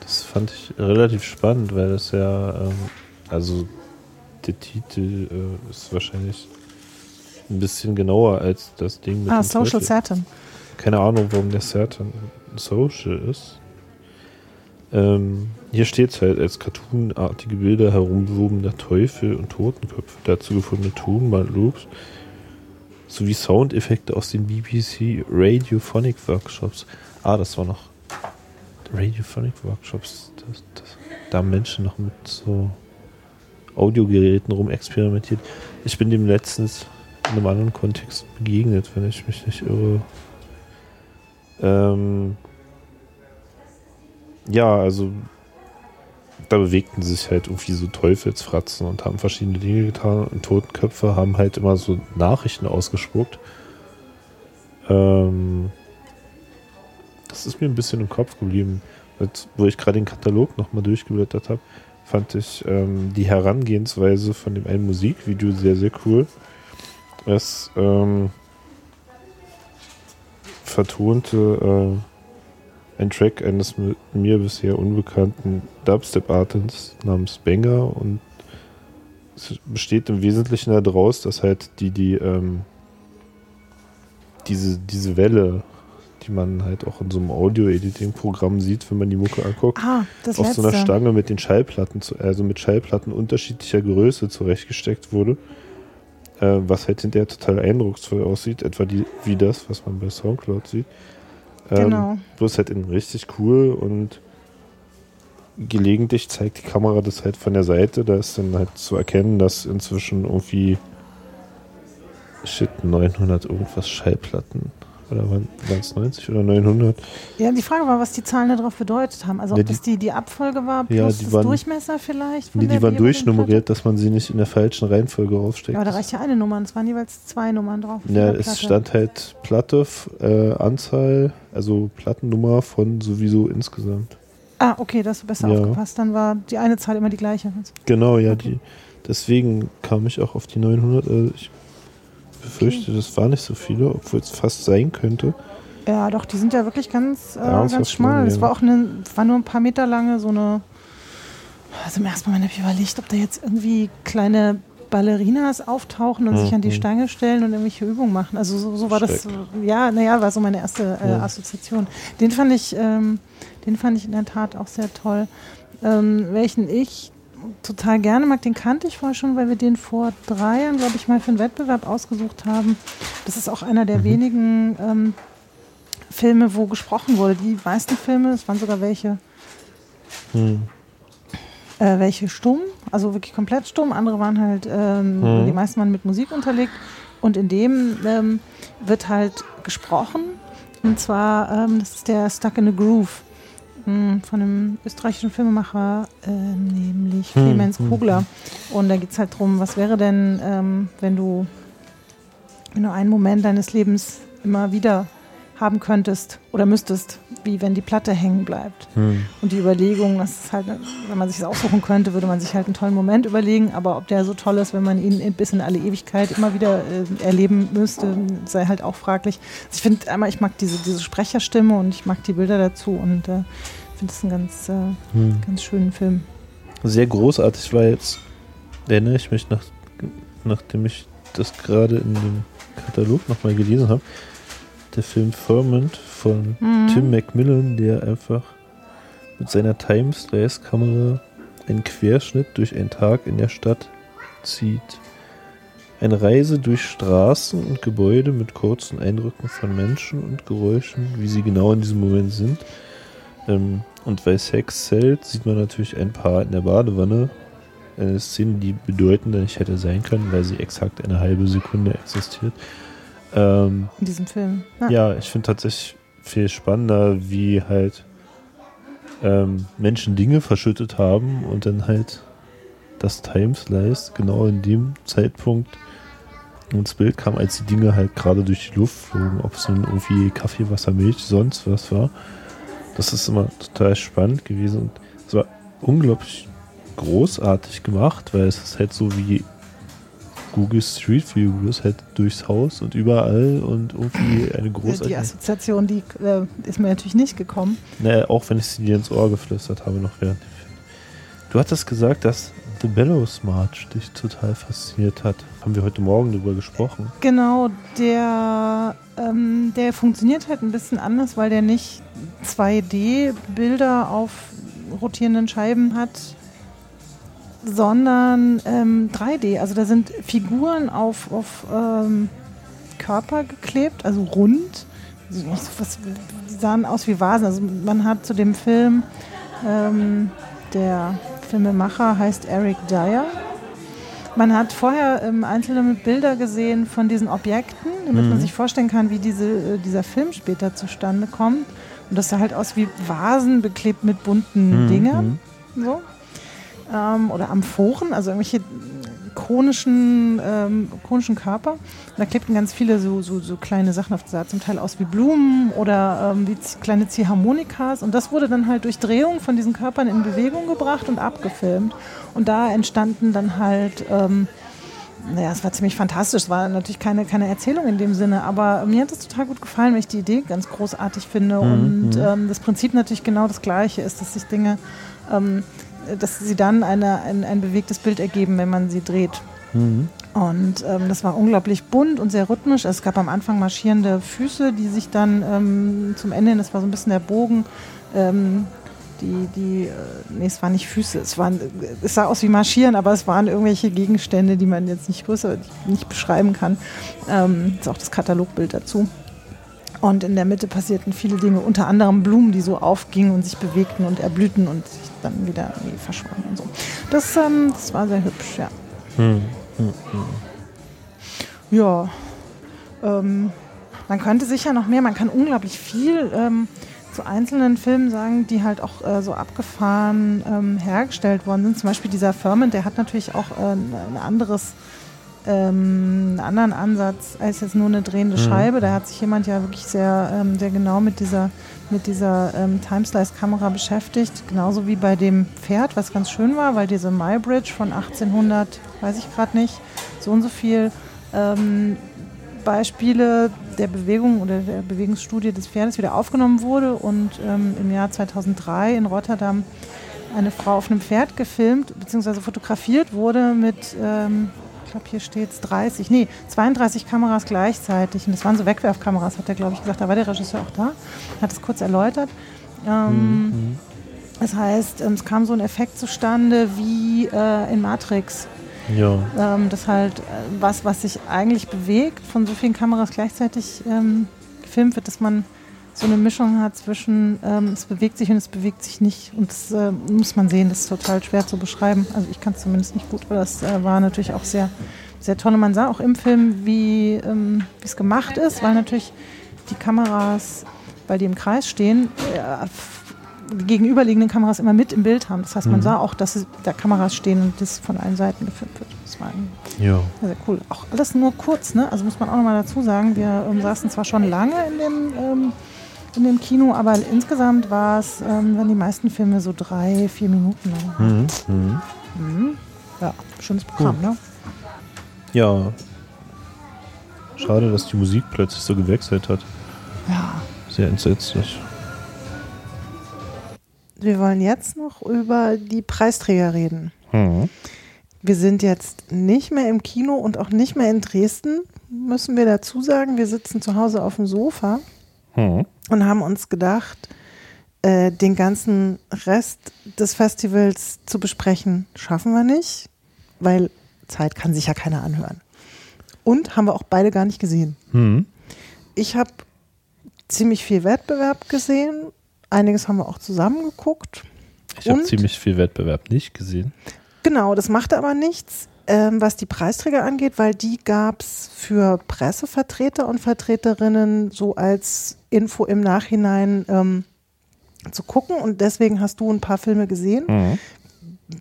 das fand ich relativ spannend, weil das ja, ähm, also der Titel äh, ist wahrscheinlich ein bisschen genauer als das Ding mit Ah, dem Social. Saturn. Keine Ahnung, warum der Saturn Social ist. Ähm, hier steht es halt als cartoonartige Bilder herumwobener Teufel und Totenköpfe, dazu gefundene Tonband-Loops sowie Soundeffekte aus den BBC Radiophonic Workshops. Ah, das war noch Radiophonic Workshops. Das, das, da haben Menschen noch mit so Audiogeräten rumexperimentiert. Ich bin dem letztens in einem anderen Kontext begegnet, wenn ich mich nicht irre. Ähm, ja, also da bewegten sich halt irgendwie so Teufelsfratzen und haben verschiedene Dinge getan und Totenköpfe haben halt immer so Nachrichten ausgespuckt. Ähm, das ist mir ein bisschen im Kopf geblieben. Jetzt, wo ich gerade den Katalog nochmal durchgeblättert habe, fand ich ähm, die Herangehensweise von dem einen Musikvideo sehr, sehr cool. Es ähm, vertonte äh, ein Track eines mi- mir bisher unbekannten Dubstep-Artists namens Banger und es besteht im Wesentlichen daraus, dass halt die, die ähm, diese, diese Welle, die man halt auch in so einem Audio-Editing-Programm sieht, wenn man die Mucke anguckt, Ah, auf letzte. so einer Stange mit den Schallplatten, also mit Schallplatten unterschiedlicher Größe zurechtgesteckt wurde. Äh, was halt hinterher total eindrucksvoll aussieht, etwa die, wie das, was man bei Soundcloud sieht. Ähm, Genau. Bloß halt in richtig cool und gelegentlich zeigt die Kamera das halt von der Seite. Da ist dann halt zu erkennen, dass inzwischen irgendwie shit 900 irgendwas Schallplatten oder waren es 90 oder 900? Ja, die Frage war, was die Zahlen darauf bedeutet haben. Also ob Ja, die- das die, die Abfolge war Ja, plus die das waren- Durchmesser vielleicht? von Nee, die waren durchnummeriert, dass man sie nicht in der falschen Reihenfolge Platte? raussteckt. Ja, aber da reicht ja eine Nummer. und Es waren jeweils zwei Nummern drauf. auf Ja, es stand halt Platte, äh, Anzahl, also Plattennummer von sowieso insgesamt. Ah, okay, das hast du besser Ja. aufgepasst. Dann war die eine Zahl immer die gleiche. Genau, ja, die. Deswegen kam ich auch auf die 900. Also ich befürchte, das waren nicht so viele, obwohl es fast sein könnte. Ja, doch, die sind ja wirklich ganz, äh, Ernsthaft ganz schmal. Es ja. war auch eine, war nur ein paar Meter lange so eine. Also im ersten Moment habe ich überlegt, ob da jetzt irgendwie kleine Ballerinas auftauchen und sich an die Mhm. Stange stellen und irgendwelche Übungen machen. Also so, so war das. Schreck. Ja, naja, war so meine erste äh, Ja. Assoziation. Den fand ich, ähm, den fand ich in der Tat auch sehr toll. Ähm, welchen ich total gerne mag, den kannte ich vorher schon, weil wir den vor drei Jahren, glaube ich, mal für einen Wettbewerb ausgesucht haben. Das ist auch einer der wenigen ähm, Filme, wo gesprochen wurde. Die meisten Filme, es waren sogar welche, Hm. äh, welche stumm, also wirklich komplett stumm. Andere waren halt, ähm, Mhm. die meisten waren mit Musik unterlegt. Und in dem ähm, wird halt gesprochen. Und zwar, ähm, das ist der Stuck in a Groove mh, von einem österreichischen Filmemacher, äh, nämlich Hm, Clemens hm, Kogler. Und da geht es halt darum, was wäre denn, ähm, wenn du, wenn du einen Moment deines Lebens immer wieder haben könntest oder müsstest, wie wenn die Platte hängen bleibt. Hm. Und die Überlegung, dass es halt, wenn man sich das aussuchen könnte, würde man sich halt einen tollen Moment überlegen, aber ob der so toll ist, wenn man ihn bis in alle Ewigkeit immer wieder äh, erleben müsste, sei halt auch fraglich. Also ich finde einmal, ich mag diese, diese Sprecherstimme und ich mag die Bilder dazu und äh, finde es einen ganz, äh, Hm. ganz schönen Film. Sehr großartig war jetzt, erinnere ich mich, nach, nachdem ich das gerade in dem Katalog nochmal gelesen habe, der Film Ferment von Mhm. Tim Macmillan, der einfach mit seiner Time-Slice-Kamera einen Querschnitt durch einen Tag in der Stadt zieht. Eine Reise durch Straßen und Gebäude mit kurzen Eindrücken von Menschen und Geräuschen, wie sie genau in diesem Moment sind. Ähm, und bei Sex zählt, sieht man natürlich ein Paar in der Badewanne. Eine Szene, die bedeutender nicht hätte sein können, weil sie exakt eine halbe Sekunde existiert. Ähm, In diesem Film. Ja. ja, ich finde tatsächlich viel spannender, wie halt ähm, Menschen Dinge verschüttet haben und dann halt das Timeslice genau in dem Zeitpunkt ins Bild kam, als die Dinge halt gerade durch die Luft flogen, ob es nun irgendwie Kaffee, Wasser, Milch, sonst was war. Das ist immer total spannend gewesen und es war unglaublich großartig gemacht, weil es ist halt so wie Google Street View, bist halt durchs Haus und überall und irgendwie eine Die großartige. Assoziation, die äh, ist mir natürlich nicht gekommen. Naja, auch wenn ich sie dir ins Ohr geflüstert habe, noch während. Du hattest gesagt, dass The Bellows March dich total fasziniert hat. Haben wir heute Morgen darüber gesprochen. Genau, der, ähm, der funktioniert halt ein bisschen anders, weil der nicht 2D-Bilder auf rotierenden Scheiben hat, sondern ähm, 3D. Also da sind Figuren auf, auf ähm, Körper geklebt, also rund. Also was, die sahen aus wie Vasen. Also man hat zu dem Film, ähm, der Filmemacher heißt Eric Dyer. Man hat vorher ähm, einzelne Bilder gesehen von diesen Objekten, damit man sich vorstellen kann, wie diese, äh, dieser Film später zustande kommt. Und das sah halt aus wie Vasen beklebt mit bunten Dingern. So. Ähm, oder Amphoren, also irgendwelche konischen, ähm, konischen Körper. Und da klebten ganz viele so, so, so kleine Sachen auf. Sah zum Teil aus wie Blumen oder ähm, wie kleine Ziehharmonikas. Und das wurde dann halt durch Drehung von diesen Körpern in Bewegung gebracht und abgefilmt. Und da entstanden dann halt, ähm, naja, es war ziemlich fantastisch. Es war natürlich keine, keine Erzählung in dem Sinne, aber mir hat es total gut gefallen, weil ich die Idee ganz großartig finde. Und ähm, das Prinzip natürlich genau das gleiche ist, dass sich Dinge, ähm, dass sie dann eine, ein, ein bewegtes Bild ergeben, wenn man sie dreht. Und ähm, das war unglaublich bunt und sehr rhythmisch. Es gab am Anfang marschierende Füße, die sich dann ähm, zum Ende hin, das war so ein bisschen der Bogen, ähm, die, die, äh, nee, es waren nicht Füße, es waren, es sah aus wie Marschieren, aber es waren irgendwelche Gegenstände, die man jetzt nicht größer, nicht beschreiben kann. Ähm, das ist auch das Katalogbild dazu. Und in der Mitte passierten viele Dinge, unter anderem Blumen, die so aufgingen und sich bewegten und erblühten und sich dann wieder irgendwie verschwanden und so. Das, ähm, das war sehr hübsch, ja. Ja, ähm, man könnte sicher noch mehr, man kann unglaublich viel ähm, zu einzelnen Filmen sagen, die halt auch äh, so abgefahren ähm, hergestellt worden sind. Zum Beispiel dieser Firmen, der hat natürlich auch äh, ein anderes, ähm, einen anderen Ansatz als jetzt nur eine drehende Scheibe. Da hat sich jemand ja wirklich sehr, ähm, sehr genau mit dieser, mit dieser ähm, Timeslice-Kamera beschäftigt. Genauso wie bei dem Pferd, was ganz schön war, weil diese Mybridge von 1800, weiß ich gerade nicht, so und so viel ähm, Beispiele der Bewegung oder der Bewegungsstudie des Pferdes wieder aufgenommen wurde und ähm, im Jahr 2003 in Rotterdam eine Frau auf einem Pferd gefilmt bzw. fotografiert wurde mit, ähm, ich glaube hier steht es 30, nee, 32 Kameras gleichzeitig. Und das waren so Wegwerfkameras, hat er glaube ich gesagt, da war der Regisseur auch da, hat es kurz erläutert. Ähm, Das heißt, ähm, es kam so ein Effekt zustande wie äh, in Matrix, Ja. ähm, das halt äh, was, was sich eigentlich bewegt, von so vielen Kameras gleichzeitig ähm, gefilmt wird, dass man so eine Mischung hat zwischen ähm, es bewegt sich und es bewegt sich nicht. Und das äh, muss man sehen, das ist total schwer zu beschreiben. Also ich kann es zumindest nicht gut, aber das äh, war natürlich auch sehr, sehr toll. Und man sah auch im Film, wie ähm, es gemacht ist, weil natürlich die Kameras, weil die im Kreis stehen, äh, die gegenüberliegenden Kameras immer mit im Bild haben. Das heißt, man sah auch, dass da Kameras stehen und das von allen Seiten gefilmt wird. Das war Ja. sehr, sehr cool. Auch alles nur kurz, ne? Also muss man auch nochmal dazu sagen, wir ähm, saßen zwar schon lange in dem, ähm, in dem Kino, aber insgesamt war es, ähm, waren die meisten Filme so drei, vier Minuten lang. Mhm. Mhm. Ja, schönes Programm, ne? Ja. Schade, dass die Musik plötzlich so gewechselt hat. Ja. Sehr entsetzlich. Wir wollen jetzt noch über die Preisträger reden. Mhm. Wir sind jetzt nicht mehr im Kino und auch nicht mehr in Dresden, müssen wir dazu sagen. Wir sitzen zu Hause auf dem Sofa Mhm. und haben uns gedacht, äh, den ganzen Rest des Festivals zu besprechen, schaffen wir nicht, weil Zeit kann sich ja keiner anhören. Und haben wir auch beide gar nicht gesehen. Mhm. Ich habe ziemlich viel Wettbewerb gesehen. Einiges haben wir auch zusammen geguckt. Ich habe ziemlich viel Wettbewerb nicht gesehen. Genau, das machte aber nichts, ähm, was die Preisträger angeht, weil die gab es für Pressevertreter und Vertreterinnen so als Info im Nachhinein ähm, zu gucken. Und deswegen hast du ein paar Filme gesehen. Mhm.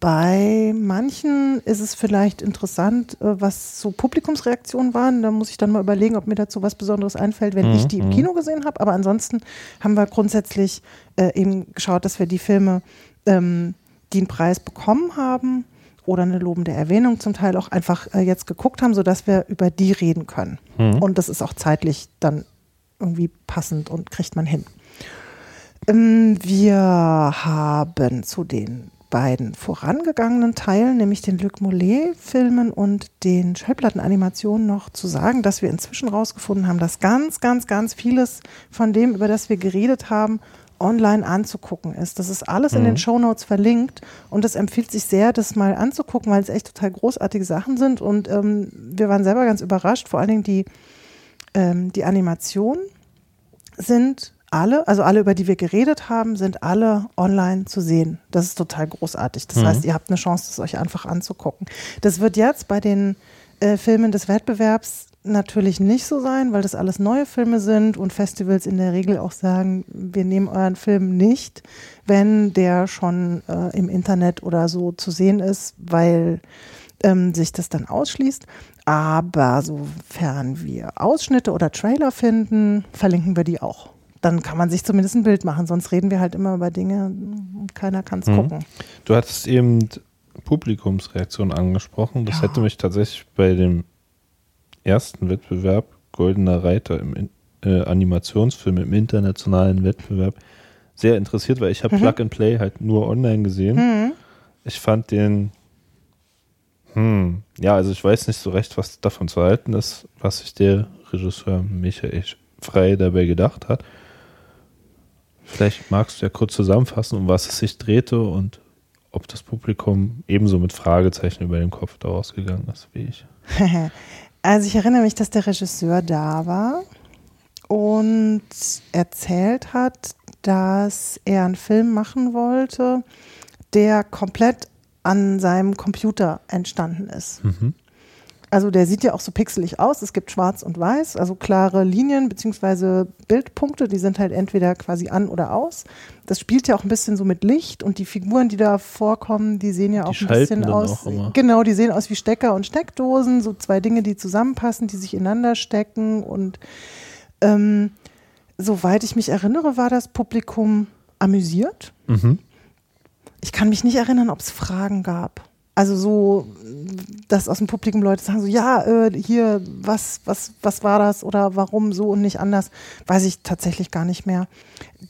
Bei manchen ist es vielleicht interessant, äh, was so Publikumsreaktionen waren. Da muss ich dann mal überlegen, ob mir dazu was Besonderes einfällt, wenn Mhm, ich die im mhm. Kino gesehen habe. Aber ansonsten haben wir grundsätzlich äh, eben geschaut, dass wir die Filme, ähm, die einen Preis bekommen haben oder eine lobende Erwähnung zum Teil auch einfach äh, jetzt geguckt haben, sodass wir über die reden können. Mhm. Und das ist auch zeitlich dann irgendwie passend und kriegt man hin. Ähm, Wir haben zu den beiden vorangegangenen Teilen, nämlich den Luc Mollet-Filmen und den Schallplattenanimationen noch zu sagen, dass wir inzwischen rausgefunden haben, dass ganz, ganz, ganz vieles von dem, über das wir geredet haben, online anzugucken ist. Das ist alles in den Shownotes verlinkt und es empfiehlt sich sehr, das mal anzugucken, weil es echt total großartige Sachen sind und ähm, wir waren selber ganz überrascht, vor allen Dingen die, ähm, die Animationen sind alle, also alle, über die wir geredet haben, sind alle online zu sehen. Das ist total großartig. Das heißt, ihr habt eine Chance, das euch einfach anzugucken. Das wird jetzt bei den äh, Filmen des Wettbewerbs natürlich nicht so sein, weil das alles neue Filme sind und Festivals in der Regel auch sagen, wir nehmen euren Film nicht, wenn der schon äh, im Internet oder so zu sehen ist, weil ähm, sich das dann ausschließt. Aber sofern wir Ausschnitte oder Trailer finden, verlinken wir die auch. Dann kann man sich zumindest ein Bild machen, sonst reden wir halt immer über Dinge und keiner kann es Mhm. gucken. Du hattest eben Publikumsreaktion angesprochen. Das Ja. hätte mich tatsächlich bei dem ersten Wettbewerb Goldener Reiter im äh, Animationsfilm im internationalen Wettbewerb sehr interessiert, weil ich habe Mhm. Plug and Play halt nur online gesehen. Mhm. Ich fand den hm, ja, also ich weiß nicht so recht, was davon zu halten ist, was sich der Regisseur Michael Frey dabei gedacht hat. Vielleicht magst du ja kurz zusammenfassen, um was es sich drehte und ob das Publikum ebenso mit Fragezeichen über dem Kopf daraus gegangen ist wie ich. <laughs> Also ich erinnere mich, dass der Regisseur da war und erzählt hat, dass er einen Film machen wollte, der komplett an seinem Computer entstanden ist. Mhm. Also der sieht ja auch so pixelig aus. Es gibt schwarz und weiß, also klare Linien beziehungsweise Bildpunkte, die sind halt entweder quasi an oder aus. Das spielt ja auch ein bisschen so mit Licht und die Figuren, die da vorkommen, die sehen ja auch ein bisschen aus. Genau, die sehen aus wie Stecker und Steckdosen, so zwei Dinge, die zusammenpassen, die sich ineinander stecken. Und ähm, soweit ich mich erinnere, war das Publikum amüsiert. Mhm. Ich kann mich nicht erinnern, ob es Fragen gab. Also so, dass aus dem Publikum Leute sagen so, ja, äh, hier, was, was, was war das oder warum so und nicht anders, weiß ich tatsächlich gar nicht mehr.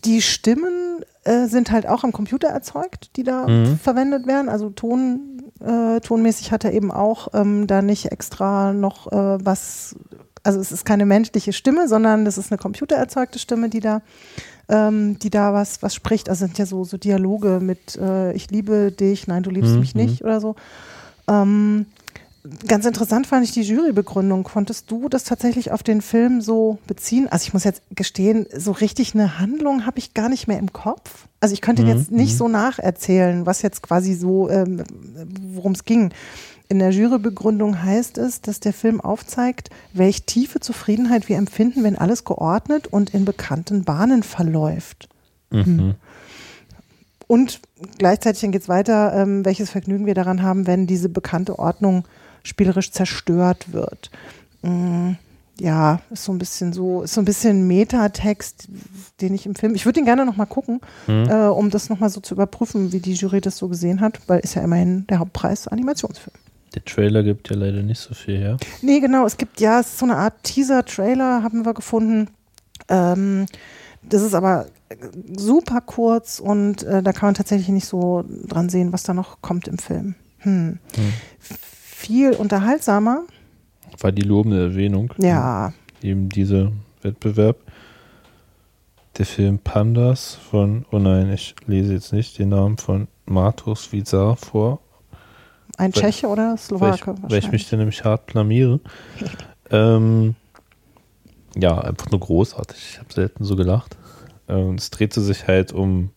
Die Stimmen äh, sind halt auch am Computer erzeugt, die da Mhm. verwendet werden. Also Ton, äh, tonmäßig hat er eben auch ähm, da nicht extra noch äh, was, also es ist keine menschliche Stimme, sondern das ist eine computererzeugte Stimme, die da ähm, die da was, was spricht. Also sind ja so, so Dialoge mit äh, Ich liebe dich, nein, du liebst Mhm, mich nicht oder so. Ähm, ganz interessant fand ich die Jurybegründung. Konntest du das tatsächlich auf den Film so beziehen? Also ich muss jetzt gestehen, so richtig eine Handlung habe ich gar nicht mehr im Kopf. Also ich könnte Mhm, jetzt nicht mhm. so nacherzählen, was jetzt quasi so, ähm, worum es ging. In der Jurybegründung heißt es, dass der Film aufzeigt, welch tiefe Zufriedenheit wir empfinden, wenn alles geordnet und in bekannten Bahnen verläuft. Mhm. Und gleichzeitig geht es weiter, ähm, welches Vergnügen wir daran haben, wenn diese bekannte Ordnung spielerisch zerstört wird. Mm, ja, ist so ein bisschen so, ist so ein bisschen Metatext, den ich im Film, ich würde ihn gerne nochmal gucken, Hm. äh, um das nochmal so zu überprüfen, wie die Jury das so gesehen hat, weil ist ja immerhin der Hauptpreis Animationsfilm. Der Trailer gibt ja leider nicht so viel her. Nee, genau, es gibt ja es ist so eine Art Teaser-Trailer, haben wir gefunden. Ähm, das ist aber äh, super kurz und äh, da kann man tatsächlich nicht so dran sehen, was da noch kommt im Film. Hm. Hm. Viel unterhaltsamer. War die lobende Erwähnung. Ja, Eben dieser Wettbewerb. Der Film Pandas von, oh nein, ich lese jetzt nicht den Namen von Matos Vizar vor, ein Weil- Tscheche oder weil ich, Slowake weil ich mich da nämlich hart blamiere. <laughs> ähm, ja, einfach nur großartig. Ich habe selten so gelacht. Ähm, es drehte sich halt um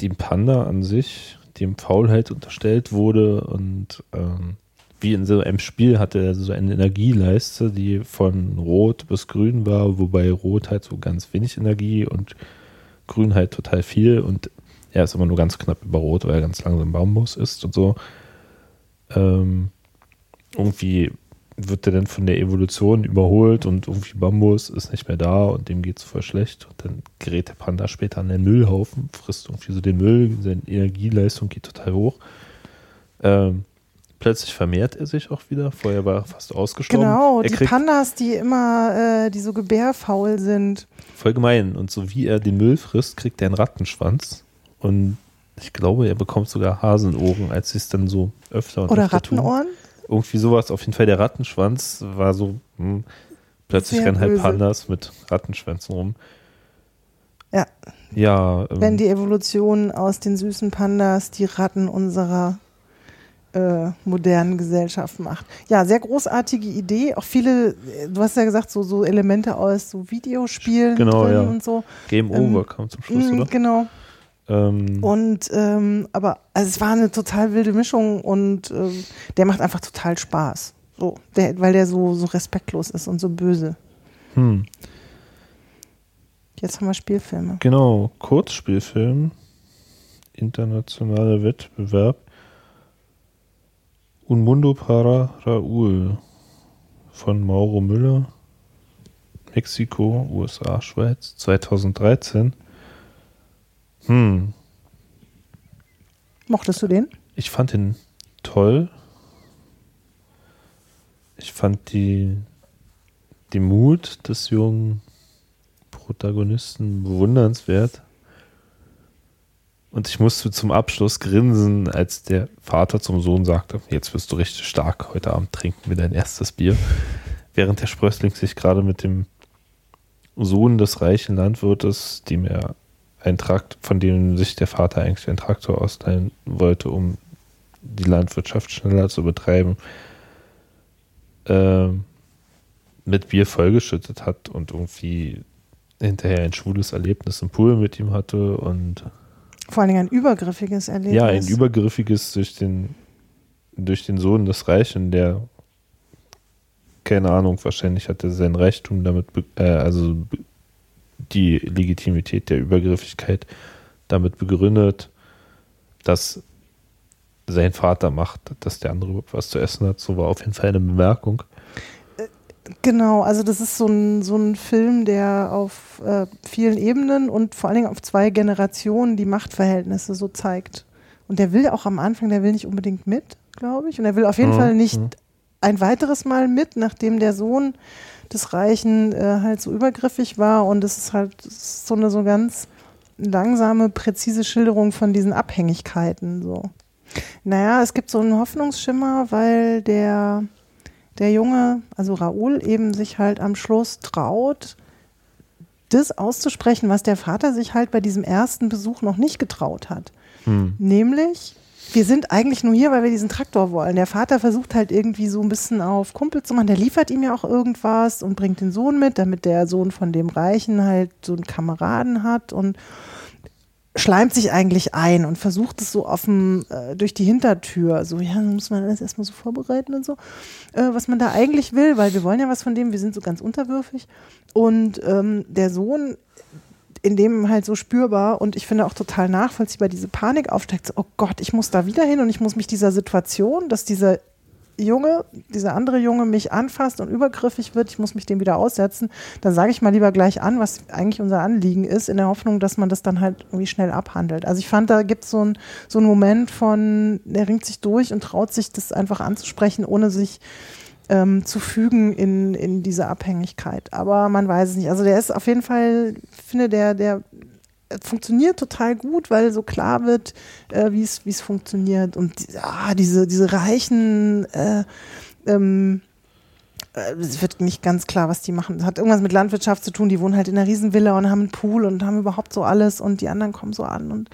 den Panda an sich, dem Faulheit unterstellt wurde und ähm, wie in so einem Spiel hatte er so eine Energieleiste, die von Rot bis Grün war, wobei Rot halt so ganz wenig Energie und Grün halt total viel und er ist immer nur ganz knapp über Rot, weil er ganz langsam Bambus ist und so. Ähm, irgendwie wird er dann von der Evolution überholt und irgendwie Bambus ist nicht mehr da und dem geht es voll schlecht. Und dann gerät der Panda später an den Müllhaufen, frisst irgendwie so den Müll, seine Energieleistung geht total hoch. Ähm, plötzlich vermehrt er sich auch wieder. Vorher war er fast ausgestorben. Genau, er die Pandas, die immer, äh, die so gebärfaul sind. voll gemein. Und so wie er den Müll frisst, kriegt er einen Rattenschwanz. Und ich glaube, er bekommt sogar Hasenohren, als sie es dann so öfter und Oder öfter tun. Rattenohren. Irgendwie sowas. Auf jeden Fall der Rattenschwanz war so, hm, plötzlich rennen halt. Pandas mit Rattenschwänzen rum. Ja. Ja, ähm, Wenn die Evolution aus den süßen Pandas die Ratten unserer äh, modernen Gesellschaft macht. Ja, sehr großartige Idee. Auch viele, du hast ja gesagt, so, so Elemente aus so Videospielen Genau, drin ja. und so. Game ähm, Over kam zum Schluss, Mm, oder? Genau. Ähm, Und ähm, aber also es war eine total wilde Mischung und ähm, der macht einfach total Spaß. So, der, weil der so, so respektlos ist und so böse. hm, Jetzt haben wir Spielfilme. genau, Kurzspielfilm, internationaler Wettbewerb. Un Mundo para Raúl von Mauro Müller, Mexiko, USA, Schweiz, 2013. Hm, Mochtest du den? ich fand ihn toll. Ich fand die, die Mut des jungen Protagonisten bewundernswert. Und ich musste zum Abschluss grinsen, als der Vater zum Sohn sagte, jetzt wirst du richtig stark, heute Abend trinken wir dein erstes Bier. Während der Sprössling sich gerade mit dem Sohn des reichen Landwirtes, dem er einen Trakt, von dem sich der Vater eigentlich einen Traktor ausleihen wollte, um die Landwirtschaft schneller zu betreiben, ähm, mit Bier vollgeschüttet hat und irgendwie hinterher ein schwules Erlebnis im Pool mit ihm hatte und Vor allen Dingen ein übergriffiges Erlebnis. ja, ein übergriffiges durch den, durch den Sohn des Reichen, der, keine Ahnung, wahrscheinlich hat er sein Reichtum damit, äh, also die Legitimität der Übergriffigkeit damit begründet, dass sein Vater macht, dass der andere überhaupt was zu essen hat. So war auf jeden Fall eine Bemerkung. Genau, also das ist so ein, so ein Film, der auf äh, vielen Ebenen und vor allen Dingen auf zwei Generationen die Machtverhältnisse so zeigt. Und der will auch am Anfang, der will nicht unbedingt mit, glaube ich. Und er will auf jeden Mhm, Fall nicht mhm. ein weiteres Mal mit, nachdem der Sohn des Reichen äh, halt so übergriffig war. Und es ist halt so eine so ganz langsame, präzise Schilderung von diesen Abhängigkeiten. So. Naja, es gibt so einen Hoffnungsschimmer, weil der der Junge, also Raoul, eben sich halt am Schluss traut, das auszusprechen, was der Vater sich halt bei diesem ersten Besuch noch nicht getraut hat. Hm. Nämlich, wir sind eigentlich nur hier, weil wir diesen Traktor wollen. Der Vater versucht halt irgendwie so ein bisschen auf Kumpel zu machen. Der liefert ihm ja auch irgendwas und bringt den Sohn mit, damit der Sohn von dem Reichen halt so einen Kameraden hat und schleimt sich eigentlich ein und versucht es so offen äh, durch die Hintertür. So, ja, muss man alles erstmal so vorbereiten und so, äh, was man da eigentlich will, weil wir wollen ja was von dem, wir sind so ganz unterwürfig. Und ähm, der Sohn in dem halt so spürbar und ich finde auch total nachvollziehbar diese Panik aufsteigt. Oh Gott, ich muss da wieder hin und ich muss mich dieser Situation, dass dieser Junge, dieser andere Junge mich anfasst und übergriffig wird, ich muss mich dem wieder aussetzen, dann sage ich mal lieber gleich an, was eigentlich unser Anliegen ist, in der Hoffnung, dass man das dann halt irgendwie schnell abhandelt. Also ich fand, da gibt es so ein, so einen Moment von, der ringt sich durch und traut sich, das einfach anzusprechen, ohne sich ähm, zu fügen in, in diese Abhängigkeit. Aber man weiß es nicht. Also der ist auf jeden Fall, ich finde, der, der funktioniert total gut, weil so klar wird, äh, wie es funktioniert und ah, diese diese reichen äh, ähm, äh, es wird nicht ganz klar, was die machen. Das hat irgendwas mit Landwirtschaft zu tun. Die wohnen halt in einer Riesenvilla und haben einen Pool und haben überhaupt so alles und die anderen kommen so an und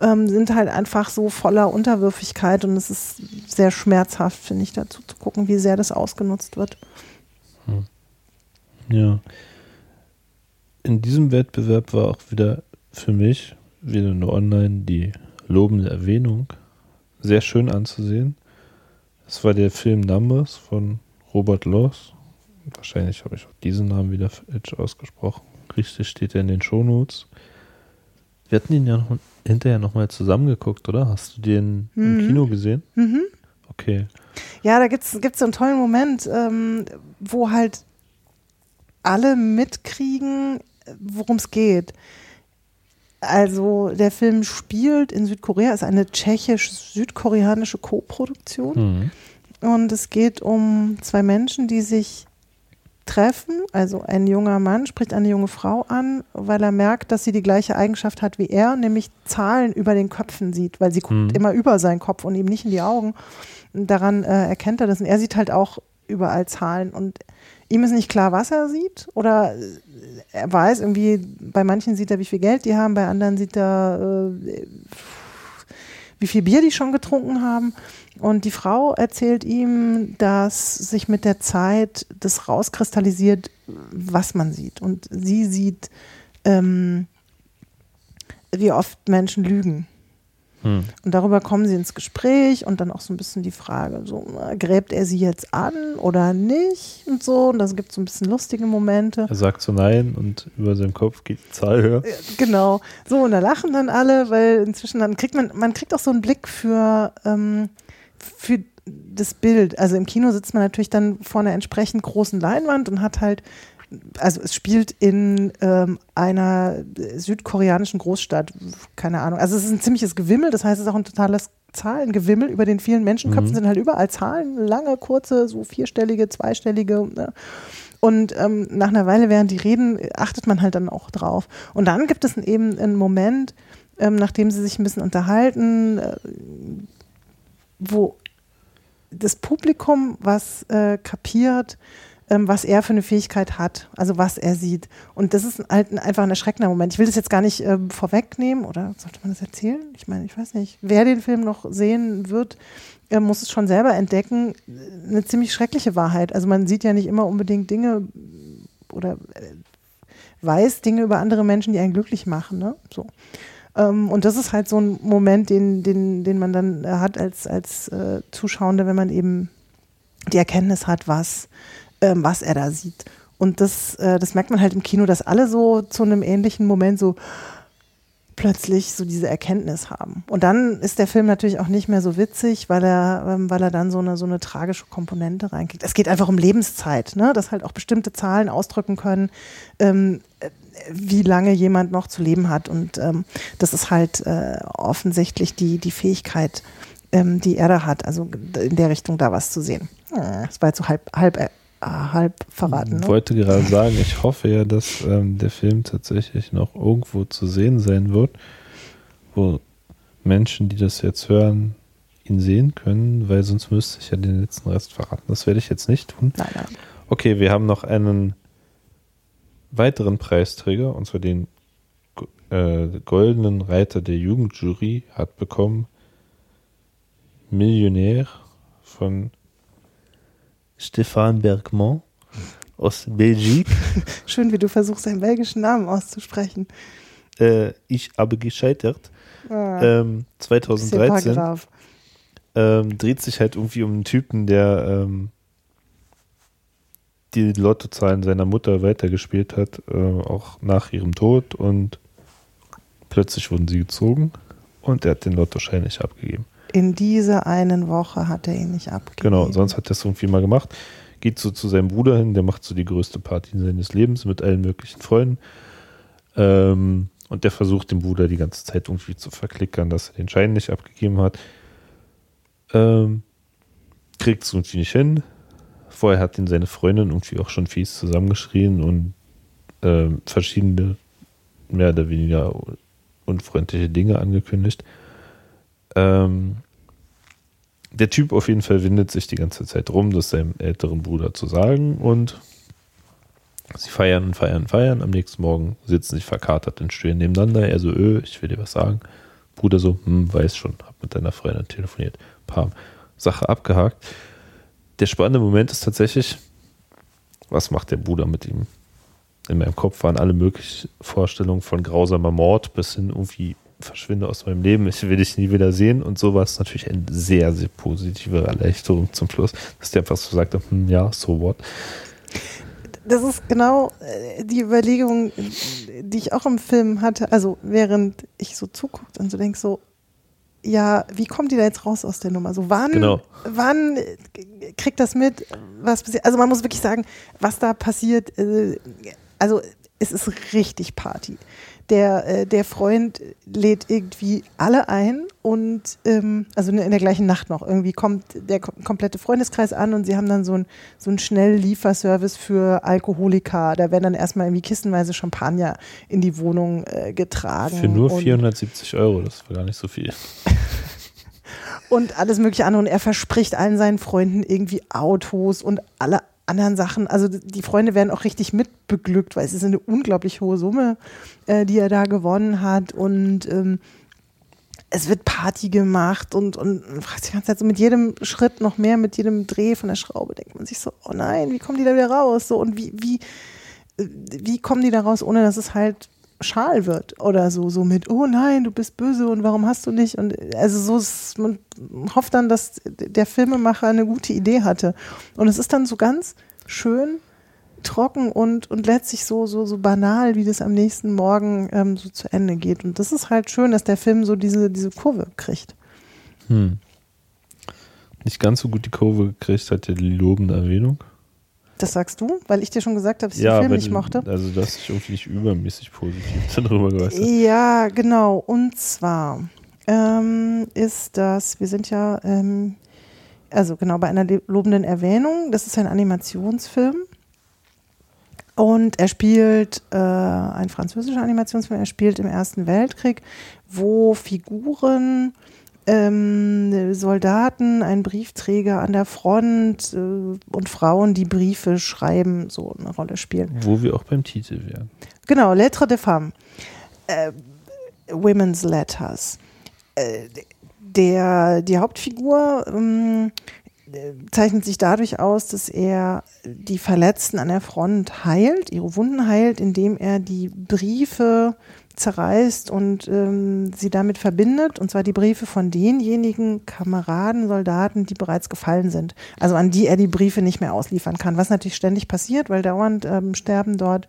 ähm, sind halt einfach so voller Unterwürfigkeit und es ist sehr schmerzhaft, finde ich, dazu zu gucken, wie sehr das ausgenutzt wird. Ja. In diesem Wettbewerb war auch wieder für mich, wieder nur online, die lobende Erwähnung sehr schön anzusehen. Es war der Film Numbers von Robert Loss. Wahrscheinlich habe ich auch diesen Namen wieder falsch ausgesprochen. Richtig steht er in den Shownotes. Wir hatten ihn ja noch, hinterher nochmal zusammengeguckt, oder? Hast du den im Mhm. Kino gesehen? Mhm. Okay. Ja, da gibt's gibt's so einen tollen Moment, ähm, wo halt alle mitkriegen, worum es geht. Also der Film spielt in Südkorea, ist eine tschechisch-südkoreanische Co-Produktion. Mhm. Und es geht um zwei Menschen, die sich treffen. Also ein junger Mann spricht eine junge Frau an, weil er merkt, dass sie die gleiche Eigenschaft hat wie er, nämlich Zahlen über den Köpfen sieht, weil sie guckt Mhm. immer über seinen Kopf und ihm nicht in die Augen. Und daran äh, erkennt er das. Und er sieht halt auch überall Zahlen. Und ihm ist nicht klar, was er sieht. Oder äh, er weiß irgendwie, bei manchen sieht er, wie viel Geld die haben, bei anderen sieht er, äh, wie viel Bier die schon getrunken haben. Und die Frau erzählt ihm, dass sich mit der Zeit das rauskristallisiert, was man sieht. Und sie sieht, ähm, wie oft Menschen lügen. Hm. Und darüber kommen sie ins Gespräch und dann auch so ein bisschen die Frage, so, gräbt er sie jetzt an oder nicht und so. Und das gibt so ein bisschen lustige Momente. Er sagt so nein und über seinem Kopf geht die Zahl höher. Genau. So, und da lachen dann alle, weil inzwischen dann kriegt man, man kriegt auch so einen Blick für, ähm, für das Bild. Also im Kino sitzt man natürlich dann vor einer entsprechend großen Leinwand und hat halt, also es spielt in ähm, einer südkoreanischen Großstadt, keine Ahnung. Also es ist ein ziemliches Gewimmel, das heißt, es ist auch ein totales Zahlengewimmel. Über den vielen Menschenköpfen Mhm. sind halt überall Zahlen, lange, kurze, so vierstellige, zweistellige. Ne? Und ähm, nach einer Weile, während die reden, achtet man halt dann auch drauf. Und dann gibt es eben einen Moment, ähm, nachdem sie sich ein bisschen unterhalten, äh, wo das Publikum was äh, kapiert, ähm, was er für eine Fähigkeit hat, also was er sieht. Und das ist halt ein, einfach ein erschreckender Moment. Ich will das jetzt gar nicht ähm, vorwegnehmen oder sollte man das erzählen? Ich meine, ich weiß nicht. Wer den Film noch sehen wird, äh, muss es schon selber entdecken. Eine ziemlich schreckliche Wahrheit. Also man sieht ja nicht immer unbedingt Dinge oder äh, weiß Dinge über andere Menschen, die einen glücklich machen. Ne? So. Ähm, und das ist halt so ein Moment, den, den, den man dann äh, hat als, als äh, Zuschauende, wenn man eben die Erkenntnis hat, was, ähm, was er da sieht. Und das, äh, das merkt man halt im Kino, dass alle so zu einem ähnlichen Moment so plötzlich so diese Erkenntnis haben. Und dann ist der Film natürlich auch nicht mehr so witzig, weil er, ähm, weil er dann so eine, so eine tragische Komponente reinkriegt. Es geht einfach um Lebenszeit, ne? dass halt auch bestimmte Zahlen ausdrücken können, ähm, äh, wie lange jemand noch zu leben hat. Und ähm, das ist halt äh, offensichtlich die, die Fähigkeit, ähm, die er da hat, also in der Richtung da was zu sehen. Hm, Das war jetzt so halb, halb, äh, halb verraten. Ich Ne? wollte gerade sagen, ich hoffe ja, dass ähm, der Film tatsächlich noch irgendwo zu sehen sein wird, wo Menschen, die das jetzt hören, ihn sehen können, weil sonst müsste ich ja den letzten Rest verraten. Das werde ich jetzt nicht tun. Nein, nein. Okay, wir haben noch einen weiteren Preisträger, und zwar den äh, Goldenen Reiter der Jugendjury hat bekommen Millionär von Stéphane Bergman aus Belgik. <laughs> Schön, wie du versuchst, einen belgischen Namen auszusprechen. Äh, ich habe gescheitert. Ah, Ähm, c'est 2013 pas grave. ähm, dreht sich halt irgendwie um einen Typen, der ähm, die Lottozahlen seiner Mutter weitergespielt hat, äh, auch nach ihrem Tod und plötzlich wurden sie gezogen und er hat den Lottoschein nicht abgegeben. in dieser einen Woche hat er ihn nicht abgegeben. Genau, sonst hat er es irgendwie mal gemacht. Geht so zu seinem Bruder hin, der macht so die größte Party seines Lebens mit allen möglichen Freunden. Ähm, und der versucht den Bruder die ganze Zeit irgendwie zu verklickern, dass er den Schein nicht abgegeben hat. Ähm, kriegt es irgendwie nicht hin. Vorher hat ihn seine Freundin irgendwie auch schon fies zusammengeschrien und ähm, verschiedene mehr oder weniger unfreundliche Dinge angekündigt. Ähm, der Typ auf jeden Fall windet sich die ganze Zeit rum, das seinem älteren Bruder zu sagen und sie feiern und feiern und feiern. Am nächsten Morgen sitzen sie verkatert in Stühlen nebeneinander. Er so, öh, ich will dir was sagen. Bruder so, hm, weiß schon, hab mit deiner Freundin telefoniert. Pam, Sache abgehakt. Der spannende Moment ist tatsächlich, was macht der Bruder mit ihm? In meinem Kopf waren alle möglichen Vorstellungen von grausamer Mord bis hin irgendwie verschwinde aus meinem Leben, ich will dich nie wieder sehen. Und so war es natürlich eine sehr, sehr positive Erleichterung zum Schluss, dass der einfach so sagte, hm, ja, so what. Das ist genau äh, die Überlegung, die ich auch im Film hatte. Also während ich so zuguckt und so denke so, ja, wie kommt die da jetzt raus aus der Nummer? So wann, Genau. wann kriegt das mit? Was passiert? Also man muss wirklich sagen, was da passiert. Äh, also es ist richtig Party. Der, äh, der Freund lädt irgendwie alle ein und ähm, also in der gleichen Nacht noch irgendwie kommt der kom komplette Freundeskreis an und sie haben dann so ein so Schnelllieferservice für Alkoholiker. Da werden dann erstmal irgendwie kistenweise Champagner in die Wohnung äh, getragen. Für nur und- 470 Euro, das war gar nicht so viel. <laughs> und alles mögliche andere. Und er verspricht allen seinen Freunden irgendwie Autos und alle anderen Sachen. Also die Freunde werden auch richtig mitbeglückt, weil es ist eine unglaublich hohe Summe, äh, die er da gewonnen hat. Und ähm, es wird Party gemacht und, und man fragt sich die ganze Zeit so mit jedem Schritt noch mehr, mit jedem Dreh von der Schraube, denkt man sich so, oh nein, wie kommen die da wieder raus? So, und wie, wie, äh, wie kommen die da raus, ohne dass es halt schal wird oder so, so mit, oh nein, du bist böse und warum hast du nicht? Und also so man hofft dann, dass der Filmemacher eine gute Idee hatte. Und es ist dann so ganz schön trocken und, und letztlich so, so, so banal, wie das am nächsten Morgen ähm, so zu Ende geht. Und das ist halt schön, dass der Film so diese, diese Kurve kriegt. Hm. Nicht ganz so gut die Kurve gekriegt hat ja die lobende Erwähnung. Das sagst du, weil ich dir schon gesagt habe, dass ich den Film nicht mochte. Also, dass ich irgendwie nicht übermäßig positiv <laughs> darüber geäußert. Ja, genau. Und zwar ähm, ist das, wir sind ja, ähm, also genau bei einer lobenden Erwähnung, das ist ein Animationsfilm. Und er spielt äh, ein französischer Animationsfilm, er spielt im Ersten Weltkrieg, wo Figuren, ähm, Soldaten, ein Briefträger an der Front äh, und Frauen, die Briefe schreiben, so eine Rolle spielen. Wo wir auch beim Titel wären. Genau, Lettre de Femme. Äh, Women's Letters. Äh, der, die Hauptfigur ähm, äh, zeichnet sich dadurch aus, dass er die Verletzten an der Front heilt, ihre Wunden heilt, indem er die Briefe zerreißt und ähm, sie damit verbindet, und zwar die Briefe von denjenigen Kameraden, Soldaten, die bereits gefallen sind. Also an die er die Briefe nicht mehr ausliefern kann, was natürlich ständig passiert, weil dauernd ähm, sterben dort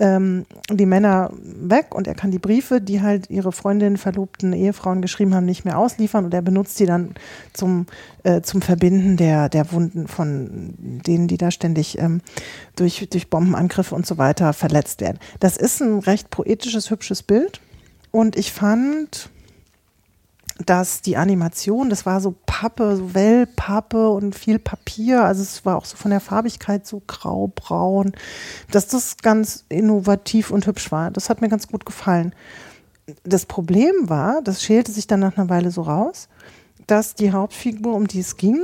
ähm, die Männer weg und er kann die Briefe, die halt ihre Freundinnen, Verlobten, Ehefrauen geschrieben haben, nicht mehr ausliefern und er benutzt die dann zum, äh, zum Verbinden der, der Wunden von denen, die da ständig ähm, durch, durch Bombenangriffe und so weiter verletzt werden. Das ist ein recht poetisches, hübsches Bild und ich fand, dass die Animation, das war so Pappe, so Wellpappe und viel Papier, also es war auch so von der Farbigkeit so graubraun, dass das ganz innovativ und hübsch war. Das hat mir ganz gut gefallen. Das Problem war, das schälte sich dann nach einer Weile so raus, dass die Hauptfigur, um die es ging,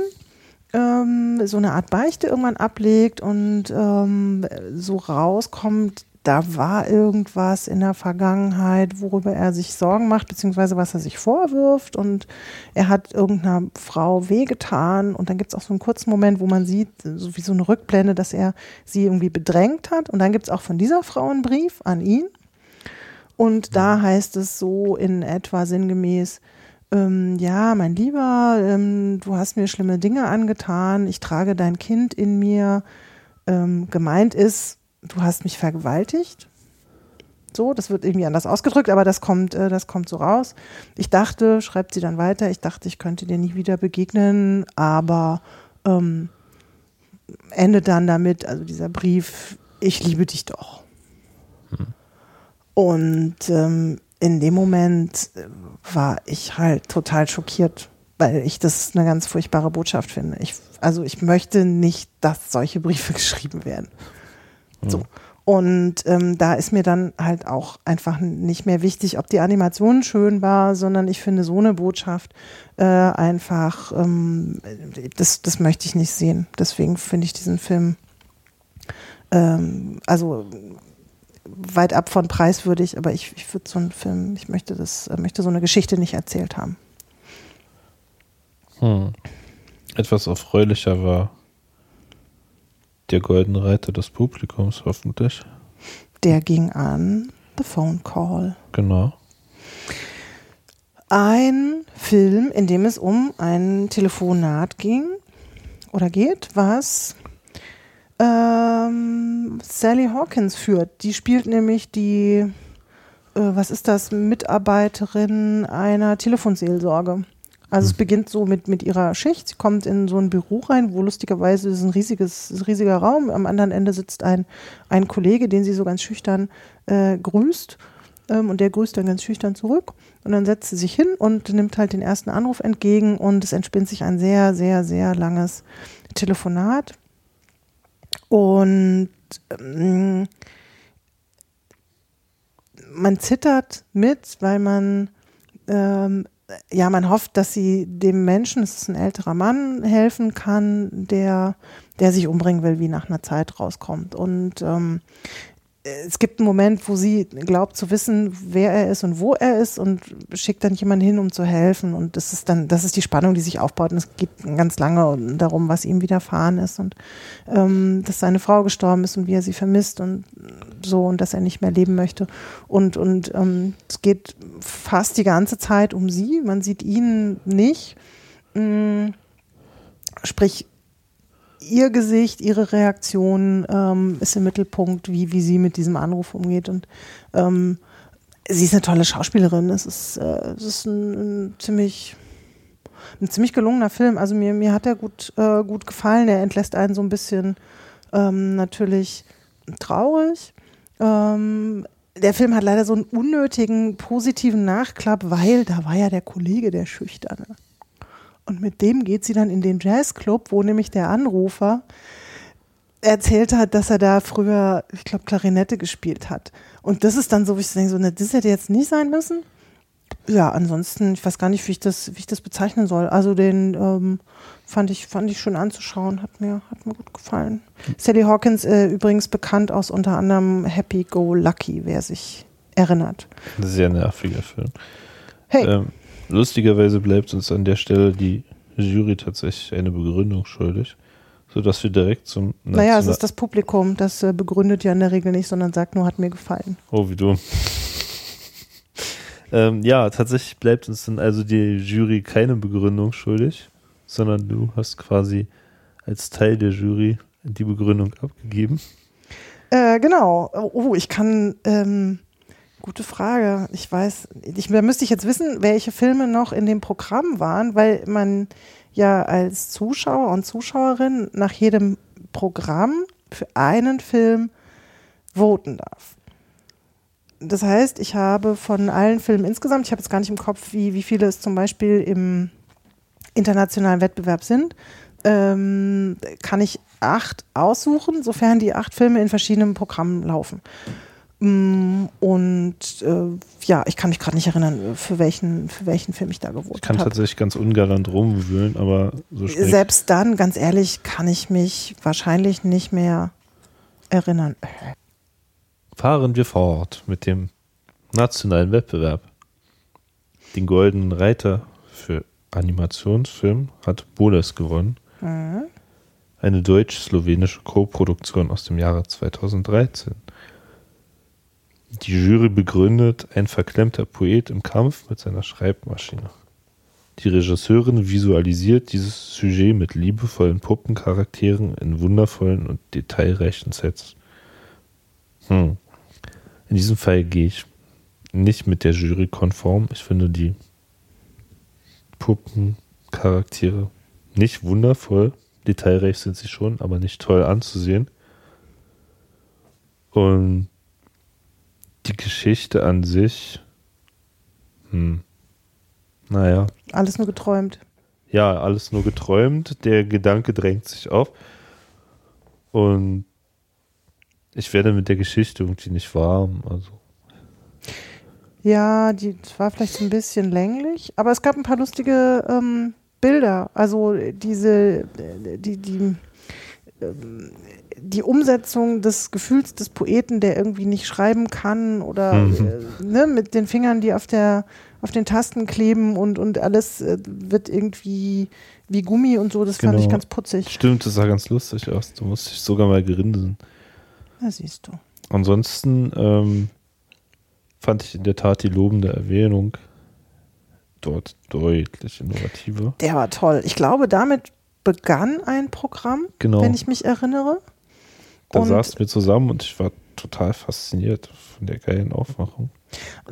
ähm, so eine Art Beichte irgendwann ablegt und ähm, so rauskommt, da war irgendwas in der Vergangenheit, worüber er sich Sorgen macht, beziehungsweise was er sich vorwirft. Und er hat irgendeiner Frau wehgetan. Und dann gibt es auch so einen kurzen Moment, wo man sieht, so wie so eine Rückblende, dass er sie irgendwie bedrängt hat. Und dann gibt es auch von dieser Frau einen Brief an ihn. Und da heißt es so in etwa sinngemäß, ähm, ja, mein Lieber, ähm, du hast mir schlimme Dinge angetan, ich trage dein Kind in mir. Ähm, gemeint ist, du hast mich vergewaltigt. So, das wird irgendwie anders ausgedrückt, aber das kommt, äh, das kommt so raus. Ich dachte, schreibt sie dann weiter, ich dachte, ich könnte dir nie wieder begegnen, aber ähm, endet dann damit, also dieser Brief, ich liebe dich doch. Und ähm, in dem Moment äh, war ich halt total schockiert, weil ich das eine ganz furchtbare Botschaft finde. Ich, also ich möchte nicht, dass solche Briefe <laughs> geschrieben werden. So. Und ähm, da ist mir dann halt auch einfach nicht mehr wichtig, ob die Animation schön war, sondern ich finde so eine Botschaft äh, einfach, ähm, das, das möchte ich nicht sehen. Deswegen finde ich diesen Film ähm, also weit ab von preiswürdig, aber ich, ich würde so einen Film, ich möchte das, äh, möchte so eine Geschichte nicht erzählt haben. Hm. Etwas erfreulicher war der Goldene Reiter des Publikums, hoffentlich. Der ging an The Phone Call. Genau. Ein Film, in dem es um ein Telefonat ging oder geht, was ähm, Sally Hawkins führt. Die spielt nämlich die, äh, was ist das, Mitarbeiterin einer Telefonseelsorge. Also es beginnt so mit, mit ihrer Schicht. Sie kommt in so ein Büro rein, wo lustigerweise ist ein riesiges, ist ein riesiger Raum. Am anderen Ende sitzt ein, ein Kollege, den sie so ganz schüchtern äh, grüßt. Ähm, und der grüßt dann ganz schüchtern zurück. Und dann setzt sie sich hin und nimmt halt den ersten Anruf entgegen. Und es entspinnt sich ein sehr, sehr, sehr langes Telefonat. Und ähm, man zittert mit, weil man ähm, ja, man hofft, dass sie dem Menschen, es ist ein älterer Mann, helfen kann, der, der sich umbringen will, wie nach einer Zeit rauskommt. Und ähm, es gibt einen Moment, wo sie glaubt zu wissen, wer er ist und wo er ist und schickt dann jemanden hin, um zu helfen. Und das ist dann, das ist die Spannung, die sich aufbaut. Und es geht ganz lange darum, was ihm widerfahren ist und ähm, dass seine Frau gestorben ist und wie er sie vermisst und so und dass er nicht mehr leben möchte. Und, und ähm, es geht fast die ganze Zeit um sie. Man sieht ihn nicht. Ähm, sprich, ihr Gesicht, ihre Reaktion ähm, ist im Mittelpunkt, wie, wie sie mit diesem Anruf umgeht. Und ähm, sie ist eine tolle Schauspielerin. Es ist, äh, es ist ein, ein, ziemlich ein ziemlich gelungener Film. Also mir, mir hat er gut, äh, gut gefallen. Er entlässt einen so ein bisschen ähm, natürlich traurig. Ähm, der Film hat leider so einen unnötigen positiven Nachklapp, weil da war ja der Kollege der Schüchterne. Und mit dem geht sie dann in den Jazzclub, wo nämlich der Anrufer erzählt hat, dass er da früher, ich glaube, Klarinette gespielt hat. Und das ist dann so, wie ich denke, so, ne, das hätte jetzt nicht sein müssen. Ja, ansonsten, ich weiß gar nicht, wie ich das, wie ich das bezeichnen soll. Also den ähm, fand ich, fand ich schön anzuschauen, hat mir, hat mir gut gefallen. Sally Hawkins äh, übrigens bekannt aus unter anderem Happy Go Lucky, wer sich erinnert. Sehr nerviger Film. Hey. Ähm, lustigerweise bleibt uns an der Stelle die Jury tatsächlich eine Begründung schuldig, sodass wir direkt zum. Naja, es ist das Publikum, das äh, begründet ja in der Regel nicht, sondern sagt nur, hat mir gefallen. Oh, wie dumm. <laughs> ähm, ja, tatsächlich bleibt uns dann also die Jury keine Begründung schuldig, sondern du hast quasi als Teil der Jury die Begründung abgegeben. Äh, genau. Oh, ich kann. Ähm, gute Frage. Ich weiß, ich, da müsste ich jetzt wissen, welche Filme noch in dem Programm waren, weil man ja als Zuschauer und Zuschauerin nach jedem Programm für einen Film voten darf. Das heißt, ich habe von allen Filmen insgesamt, ich habe jetzt gar nicht im Kopf, wie, wie viele es zum Beispiel im internationalen Wettbewerb sind, ähm, kann ich acht aussuchen, sofern die acht Filme in verschiedenen Programmen laufen. Mm, und äh, ja, ich kann mich gerade nicht erinnern, für welchen, für welchen Film ich da gewotet habe. Ich kann hab. tatsächlich ganz ungalant rumwühlen, aber so Selbst dann, ganz ehrlich, kann ich mich wahrscheinlich nicht mehr erinnern. Fahren wir fort mit dem nationalen Wettbewerb. Den Goldenen Reiter für Animationsfilm hat Boles gewonnen. Mhm. Eine deutsch-slowenische Co-Produktion aus dem Jahre 2013. Die Jury begründet ein verklemmter Poet im Kampf mit seiner Schreibmaschine. Die Regisseurin visualisiert dieses Sujet mit liebevollen Puppencharakteren in wundervollen und detailreichen Sets. Hm. In diesem Fall gehe ich nicht mit der Jury konform. Ich finde die Puppencharaktere nicht wundervoll. Detailreich sind sie schon, aber nicht toll anzusehen. Und die Geschichte an sich, hm, naja, Alles nur geträumt. ja, alles nur geträumt. Der Gedanke drängt sich auf. Und ich werde mit der Geschichte irgendwie nicht warm. Also, Ja, die war vielleicht so ein bisschen länglich, aber es gab ein paar lustige ähm, Bilder. Also diese, äh, die, die, die Umsetzung des Gefühls des Poeten, der irgendwie nicht schreiben kann oder Mhm. äh, ne, mit den Fingern, die auf der auf den Tasten kleben und, und alles äh, wird irgendwie wie Gummi und so, das fand ich Genau. ganz putzig. stimmt, das sah ganz lustig aus. Du musst dich sogar mal grinsen. Na, siehst du. Ansonsten ähm, fand ich in der Tat die lobende Erwähnung dort deutlich innovativer. Der war toll. Ich glaube, damit begann ein Programm, Genau. wenn ich mich erinnere. Da Und- saßen wir zusammen und ich war total fasziniert von der geilen Aufmachung.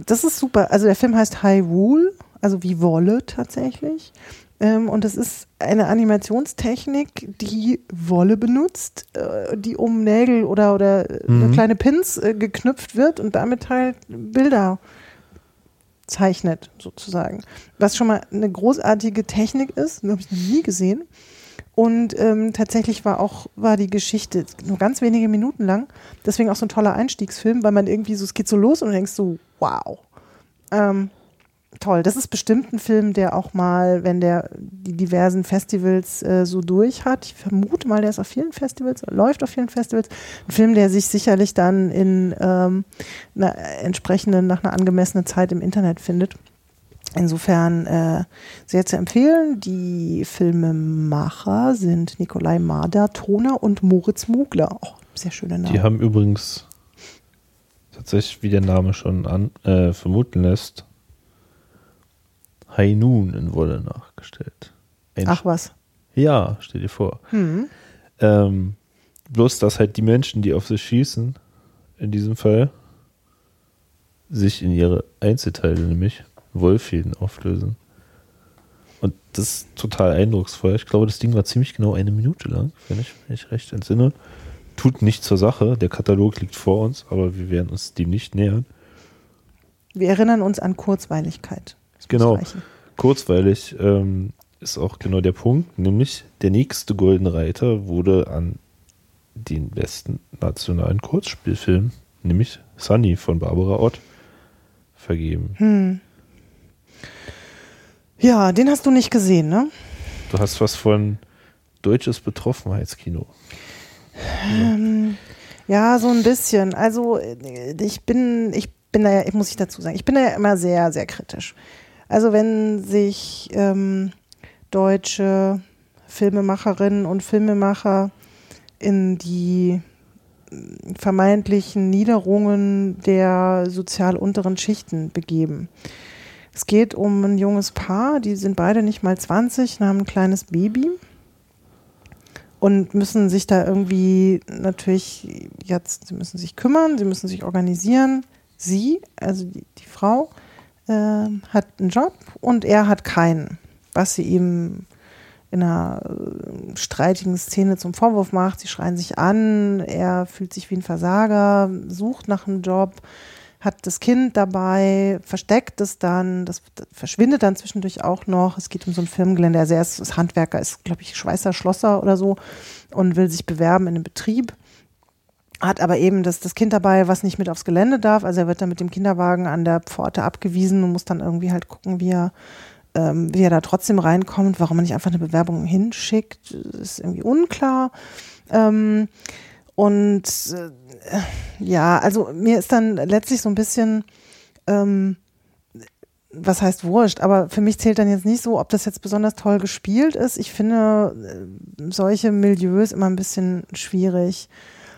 Das ist super. Also der Film heißt High Rule, also wie Wolle tatsächlich. Ähm, und das ist eine Animationstechnik, die Wolle benutzt, äh, die um Nägel oder, oder äh, Mhm. eine kleine Pins äh, geknüpft wird und damit halt Bilder zeichnet, sozusagen. Was schon mal eine großartige Technik ist, habe ich noch nie gesehen. Und ähm, tatsächlich war auch war die Geschichte nur ganz wenige Minuten lang. Deswegen auch so ein toller Einstiegsfilm, weil man irgendwie so, es geht so los und du denkst so, wow. Ähm, toll. Das ist bestimmt ein Film, der auch mal, wenn der die diversen Festivals äh, so durch hat, ich vermute mal, der ist auf vielen Festivals, läuft auf vielen Festivals, ein Film, der sich sicherlich dann in ähm, einer entsprechenden, nach einer angemessenen Zeit im Internet findet. Insofern äh, sehr zu empfehlen. Die Filmemacher sind Nikolai Marder, Toner und Moritz Mugler. Auch sehr schöne Namen. Die haben übrigens tatsächlich, wie der Name schon an, äh, vermuten lässt, Noon in Wolle nachgestellt. Ein Ach was. Ja, stell dir vor. Hm. Ähm, bloß, dass halt die Menschen, die auf sie schießen, in diesem Fall, sich in ihre Einzelteile, nämlich Wollfäden, auflösen. Und das ist total eindrucksvoll. Ich glaube, das Ding war ziemlich genau eine Minute lang, wenn ich mich recht entsinne. Tut nichts zur Sache. Der Katalog liegt vor uns, aber wir werden uns dem nicht nähern. Wir erinnern uns an Kurzweiligkeit. Das Genau. Kurzweilig ähm, ist auch genau der Punkt, nämlich der nächste Goldene Reiter wurde an den besten nationalen Kurzspielfilm, nämlich Sunny von Barbara Ott, vergeben. Hm. Ja, den hast du nicht gesehen, ne? Du hast was von deutsches Betroffenheitskino. Ähm, ja, so ein bisschen. Also äh, ich bin, ich bin da ja, muss ich dazu sagen, ich bin da ja immer sehr, sehr kritisch. Also wenn sich ähm, deutsche Filmemacherinnen und Filmemacher in die äh, vermeintlichen Niederungen der sozial unteren Schichten begeben. Es geht um ein junges Paar, die sind beide nicht mal 20 und haben ein kleines Baby und müssen sich da irgendwie natürlich jetzt, sie müssen sich kümmern, sie müssen sich organisieren. Sie, also die, die Frau, ähm, hat einen Job und er hat keinen, was sie ihm in einer äh, streitigen Szene zum Vorwurf macht. Sie schreien sich an, er fühlt sich wie ein Versager, sucht nach einem Job, hat das Kind dabei, versteckt es dann, das verschwindet dann zwischendurch auch noch. Es geht um so ein Firmengelände. Also er ist, ist Handwerker, ist, glaube ich, Schweißer, Schlosser oder so und will sich bewerben in einem Betrieb. Hat aber eben das, das Kind dabei, was nicht mit aufs Gelände darf. Also er wird dann mit dem Kinderwagen an der Pforte abgewiesen und muss dann irgendwie halt gucken, wie er, ähm, wie er da trotzdem reinkommt, warum er nicht einfach eine Bewerbung hinschickt, ist irgendwie unklar. Ähm, und äh, ja, also mir ist dann letztlich so ein bisschen, ähm, was heißt wurscht, aber für mich zählt dann jetzt nicht so, ob das jetzt besonders toll gespielt ist. Ich finde äh, solche Milieus immer ein bisschen schwierig,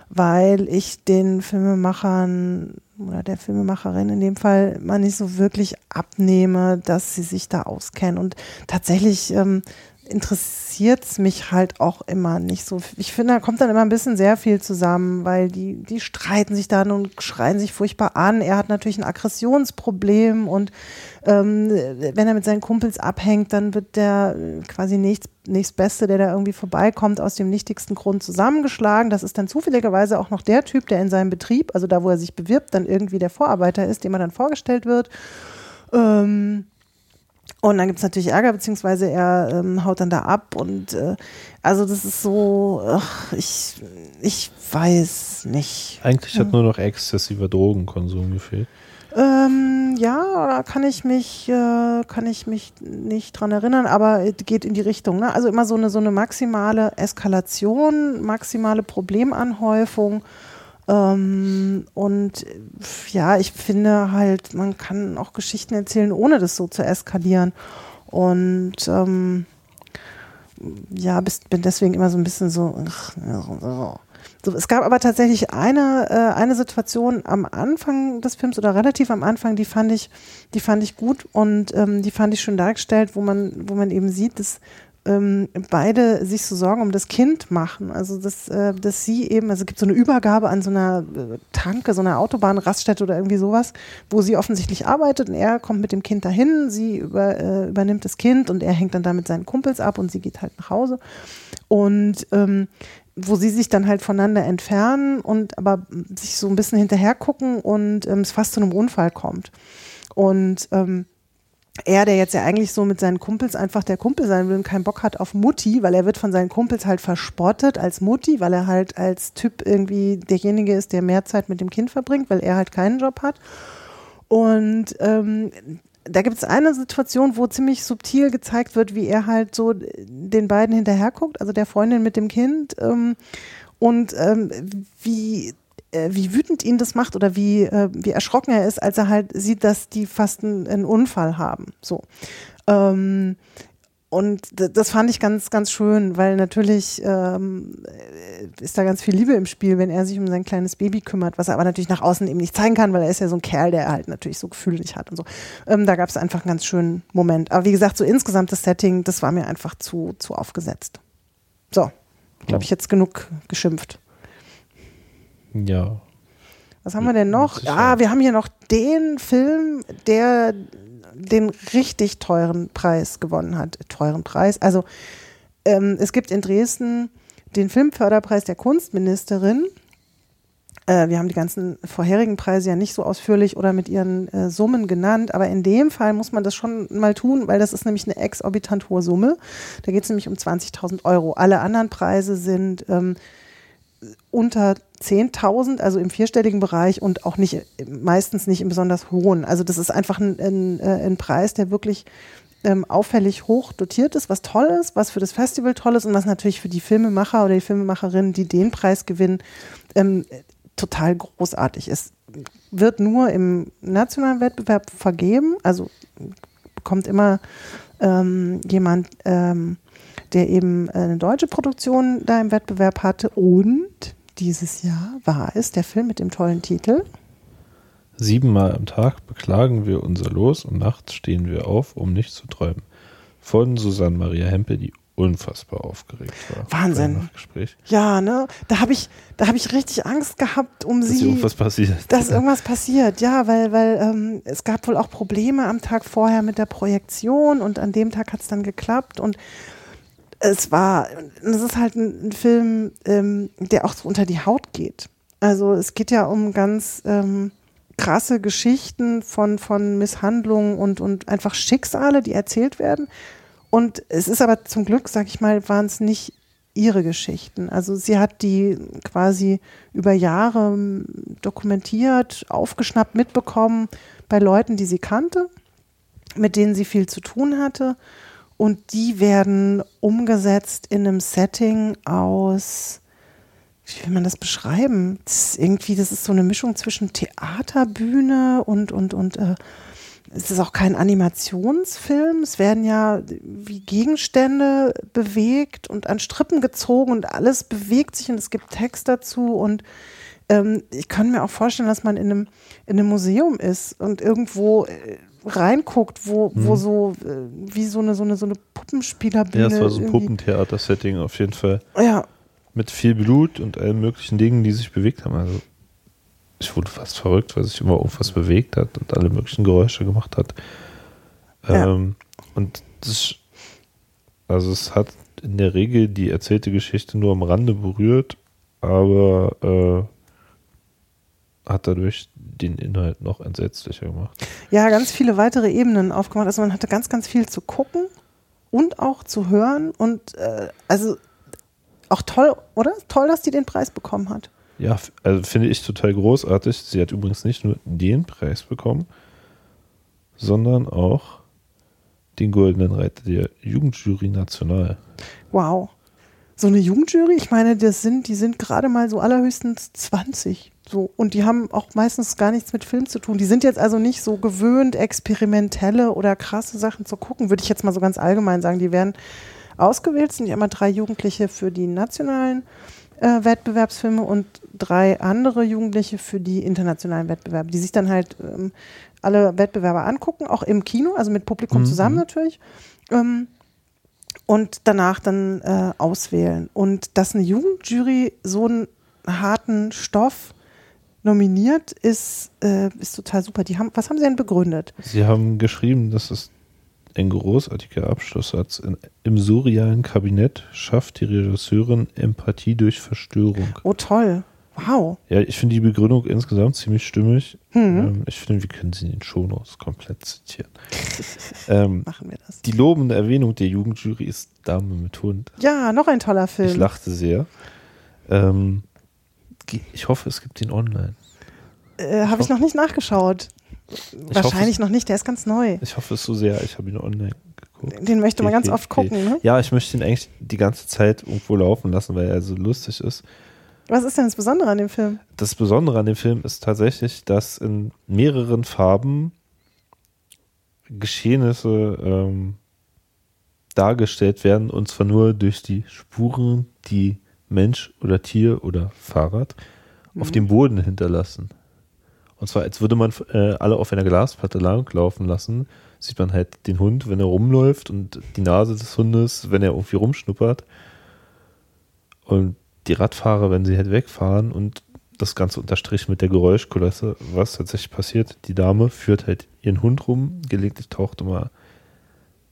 weil ich den Filmemachern oder der Filmemacherin in dem Fall mal nicht so wirklich abnehme, dass sie sich da auskennen. Und tatsächlich ähm, interessiert es mich halt auch immer nicht so. Ich finde, da kommt dann immer ein bisschen sehr viel zusammen, weil die, die streiten sich dann und schreien sich furchtbar an. Er hat natürlich ein Aggressionsproblem und ähm, wenn er mit seinen Kumpels abhängt, dann wird der quasi nächst, nächstbeste, der da irgendwie vorbeikommt, aus dem nichtigsten Grund zusammengeschlagen. Das ist dann zufälligerweise auch noch der Typ, der in seinem Betrieb, also da, wo er sich bewirbt, dann irgendwie der Vorarbeiter ist, dem er dann vorgestellt wird. Ähm, und dann gibt es natürlich Ärger, beziehungsweise er ähm, haut dann da ab. Und äh, also das ist so, ach, ich, ich weiß nicht. Eigentlich hat nur noch exzessiver Drogenkonsum gefehlt. Ähm, ja, da kann ich mich, äh, kann ich mich nicht dran erinnern, aber es geht in die Richtung. Ne? Also immer so eine, so eine maximale Eskalation, maximale Problemanhäufung. Ähm, und ja, ich finde halt, man kann auch Geschichten erzählen, ohne das so zu eskalieren. Und ähm, ja, bist, bin deswegen immer so ein bisschen so. So, es gab aber tatsächlich eine, äh, eine Situation am Anfang des Films oder relativ am Anfang, die fand ich, die fand ich gut und ähm, die fand ich schön dargestellt, wo man, wo man eben sieht, dass ähm, beide sich so Sorgen um das Kind machen. Also dass, äh, dass sie eben, also es gibt so eine Übergabe an so einer äh, Tanke, so einer Autobahnraststätte oder irgendwie sowas, wo sie offensichtlich arbeitet und er kommt mit dem Kind dahin, sie über, äh, übernimmt das Kind und er hängt dann da mit seinen Kumpels ab und sie geht halt nach Hause. Und ähm, wo sie sich dann halt voneinander entfernen und aber sich so ein bisschen hinterher gucken und ähm, es fast zu einem Unfall kommt. Und ähm, er, der jetzt ja eigentlich so mit seinen Kumpels einfach der Kumpel sein will und keinen Bock hat auf Mutti, weil er wird von seinen Kumpels halt verspottet als Mutti, weil er halt als Typ irgendwie derjenige ist, der mehr Zeit mit dem Kind verbringt, weil er halt keinen Job hat. Und ähm, da gibt es eine Situation, wo ziemlich subtil gezeigt wird, wie er halt so den beiden hinterherguckt, also der Freundin mit dem Kind, ähm, und ähm, wie äh, wie wütend ihn das macht oder wie, äh, wie erschrocken er ist, als er halt sieht, dass die fast einen, einen Unfall haben. So. Ähm, und das fand ich ganz, ganz schön, weil natürlich ähm, ist da ganz viel Liebe im Spiel, wenn er sich um sein kleines Baby kümmert, was er aber natürlich nach außen eben nicht zeigen kann, weil er ist ja so ein Kerl, der halt natürlich so Gefühle nicht hat und so. Ähm, da gab es einfach einen ganz schönen Moment. Aber wie gesagt, so insgesamt das Setting, das war mir einfach zu, zu aufgesetzt. So, glaube ich jetzt genug geschimpft. Ja. Was haben wir denn noch? Ah, wir haben hier noch den Film, der den richtig teuren Preis gewonnen hat. Teuren Preis. Also ähm, es gibt in Dresden den Filmförderpreis der Kunstministerin. Äh, wir haben die ganzen vorherigen Preise ja nicht so ausführlich oder mit ihren äh, Summen genannt, aber in dem Fall muss man das schon mal tun, weil das ist nämlich eine exorbitant hohe Summe. Da geht es nämlich um 20.000 Euro. Alle anderen Preise sind ähm, unter 10.000, also im vierstelligen Bereich und auch nicht, meistens nicht im besonders hohen. Also das ist einfach ein, ein, äh, ein Preis, der wirklich ähm, auffällig hoch dotiert ist, was toll ist, was für das Festival toll ist und was natürlich für die Filmemacher oder die Filmemacherinnen, die den Preis gewinnen, ähm, total großartig ist. Wird nur im nationalen Wettbewerb vergeben, also bekommt immer ähm, jemand ähm, der eben eine deutsche Produktion da im Wettbewerb hatte. Und dieses Jahr war es der Film mit dem tollen Titel. Siebenmal am Tag beklagen wir unser Los und nachts stehen wir auf, um nicht zu träumen. Von Susanne Maria Hempe, die unfassbar aufgeregt war. Wahnsinn. Ja, ne? Da habe ich, da habe ich richtig Angst gehabt, um dass sie. irgendwas passiert. Dass irgendwas passiert, ja, weil, weil ähm, es gab wohl auch Probleme am Tag vorher mit der Projektion und an dem Tag hat es dann geklappt und es war, das ist halt ein, ein Film, ähm, der auch so unter die Haut geht. Also es geht ja um ganz ähm, krasse Geschichten von, von Misshandlungen und, und einfach Schicksale, die erzählt werden. Und es ist aber zum Glück, sag ich mal, waren es nicht ihre Geschichten. Also sie hat die quasi über Jahre ähm, dokumentiert, aufgeschnappt, mitbekommen bei Leuten, die sie kannte, mit denen sie viel zu tun hatte und die werden umgesetzt in einem Setting aus, wie will man das beschreiben? Das ist irgendwie, das ist so eine Mischung zwischen Theaterbühne und, und, und äh, es ist auch kein Animationsfilm. Es werden ja wie Gegenstände bewegt und an Strippen gezogen und alles bewegt sich und es gibt Text dazu und ähm, ich kann mir auch vorstellen, dass man in einem, in einem Museum ist und irgendwo äh, reinguckt, wo, wo so äh, wie so eine, so eine, so eine Puppenspielerbühne. Ja, es war so ein Puppentheater-Setting auf jeden Fall. Ja, Mit viel Blut und allen möglichen Dingen, die sich bewegt haben. Also ich wurde fast verrückt, weil sich immer irgendwas bewegt hat und alle möglichen Geräusche gemacht hat. Ja. Ähm, und das, also es hat in der Regel die erzählte Geschichte nur am Rande berührt, aber äh, hat dadurch den Inhalt noch entsetzlicher gemacht. ja, ganz viele weitere Ebenen aufgemacht. Also man hatte ganz, ganz viel zu gucken und auch zu hören. Und äh, also auch toll, oder? Toll, dass die den Preis bekommen hat. Ja, also finde ich total großartig. Sie hat übrigens nicht nur den Preis bekommen, sondern auch den Goldenen Reiter der Jugendjury National. Wow. So eine Jugendjury, ich meine, das sind, die sind gerade mal so allerhöchstens 20. So. Und die haben auch meistens gar nichts mit Film zu tun. Die sind jetzt also nicht so gewöhnt, experimentelle oder krasse Sachen zu gucken, würde ich jetzt mal so ganz allgemein sagen. Die werden ausgewählt, sind ja immer drei Jugendliche für die nationalen äh, Wettbewerbsfilme und drei andere Jugendliche für die internationalen Wettbewerbe, die sich dann halt ähm, alle Wettbewerber angucken, auch im Kino, also mit Publikum zusammen natürlich. Ähm, und danach dann äh, auswählen. Und dass eine Jugendjury so einen harten Stoff nominiert, ist, äh, ist total super. Die haben, was haben sie denn begründet? Sie haben geschrieben, dass es ein großartiger Abschlusssatz in, im surrealen Kabinett schafft die Regisseurin Empathie durch Verstörung. Oh, toll. Wow. Ja, ich finde die Begründung insgesamt ziemlich stimmig. Ähm, ich finde, wir können sie in den Shownotes komplett zitieren. <laughs> ähm, Machen wir das. die lobende Erwähnung der Jugendjury ist Dame mit Hund. Ja, noch ein toller Film. Ich lachte sehr. Ähm, ich hoffe, es gibt ihn online. äh, Habe ich noch nicht nachgeschaut. Wahrscheinlich hoffe, noch nicht, der ist ganz neu. Ich hoffe es so sehr. Ich habe ihn online geguckt. Den möchte man ganz oft gucken. Ne? Ja, ich möchte ihn eigentlich die ganze Zeit irgendwo laufen lassen, weil er so lustig ist. Was ist denn das Besondere an dem Film? Das Besondere an dem Film ist tatsächlich, dass in mehreren Farben Geschehnisse ähm, dargestellt werden und zwar nur durch die Spuren, die Mensch oder Tier oder Fahrrad auf dem Boden hinterlassen. Und zwar, als würde man äh, alle auf einer Glasplatte langlaufen lassen, sieht man halt den Hund, wenn er rumläuft und die Nase des Hundes, wenn er irgendwie rumschnuppert. Und die Radfahrer, wenn sie halt wegfahren und das Ganze unterstrichen mit der Geräuschkulisse, was tatsächlich passiert. Die Dame führt halt ihren Hund rum, gelegentlich taucht immer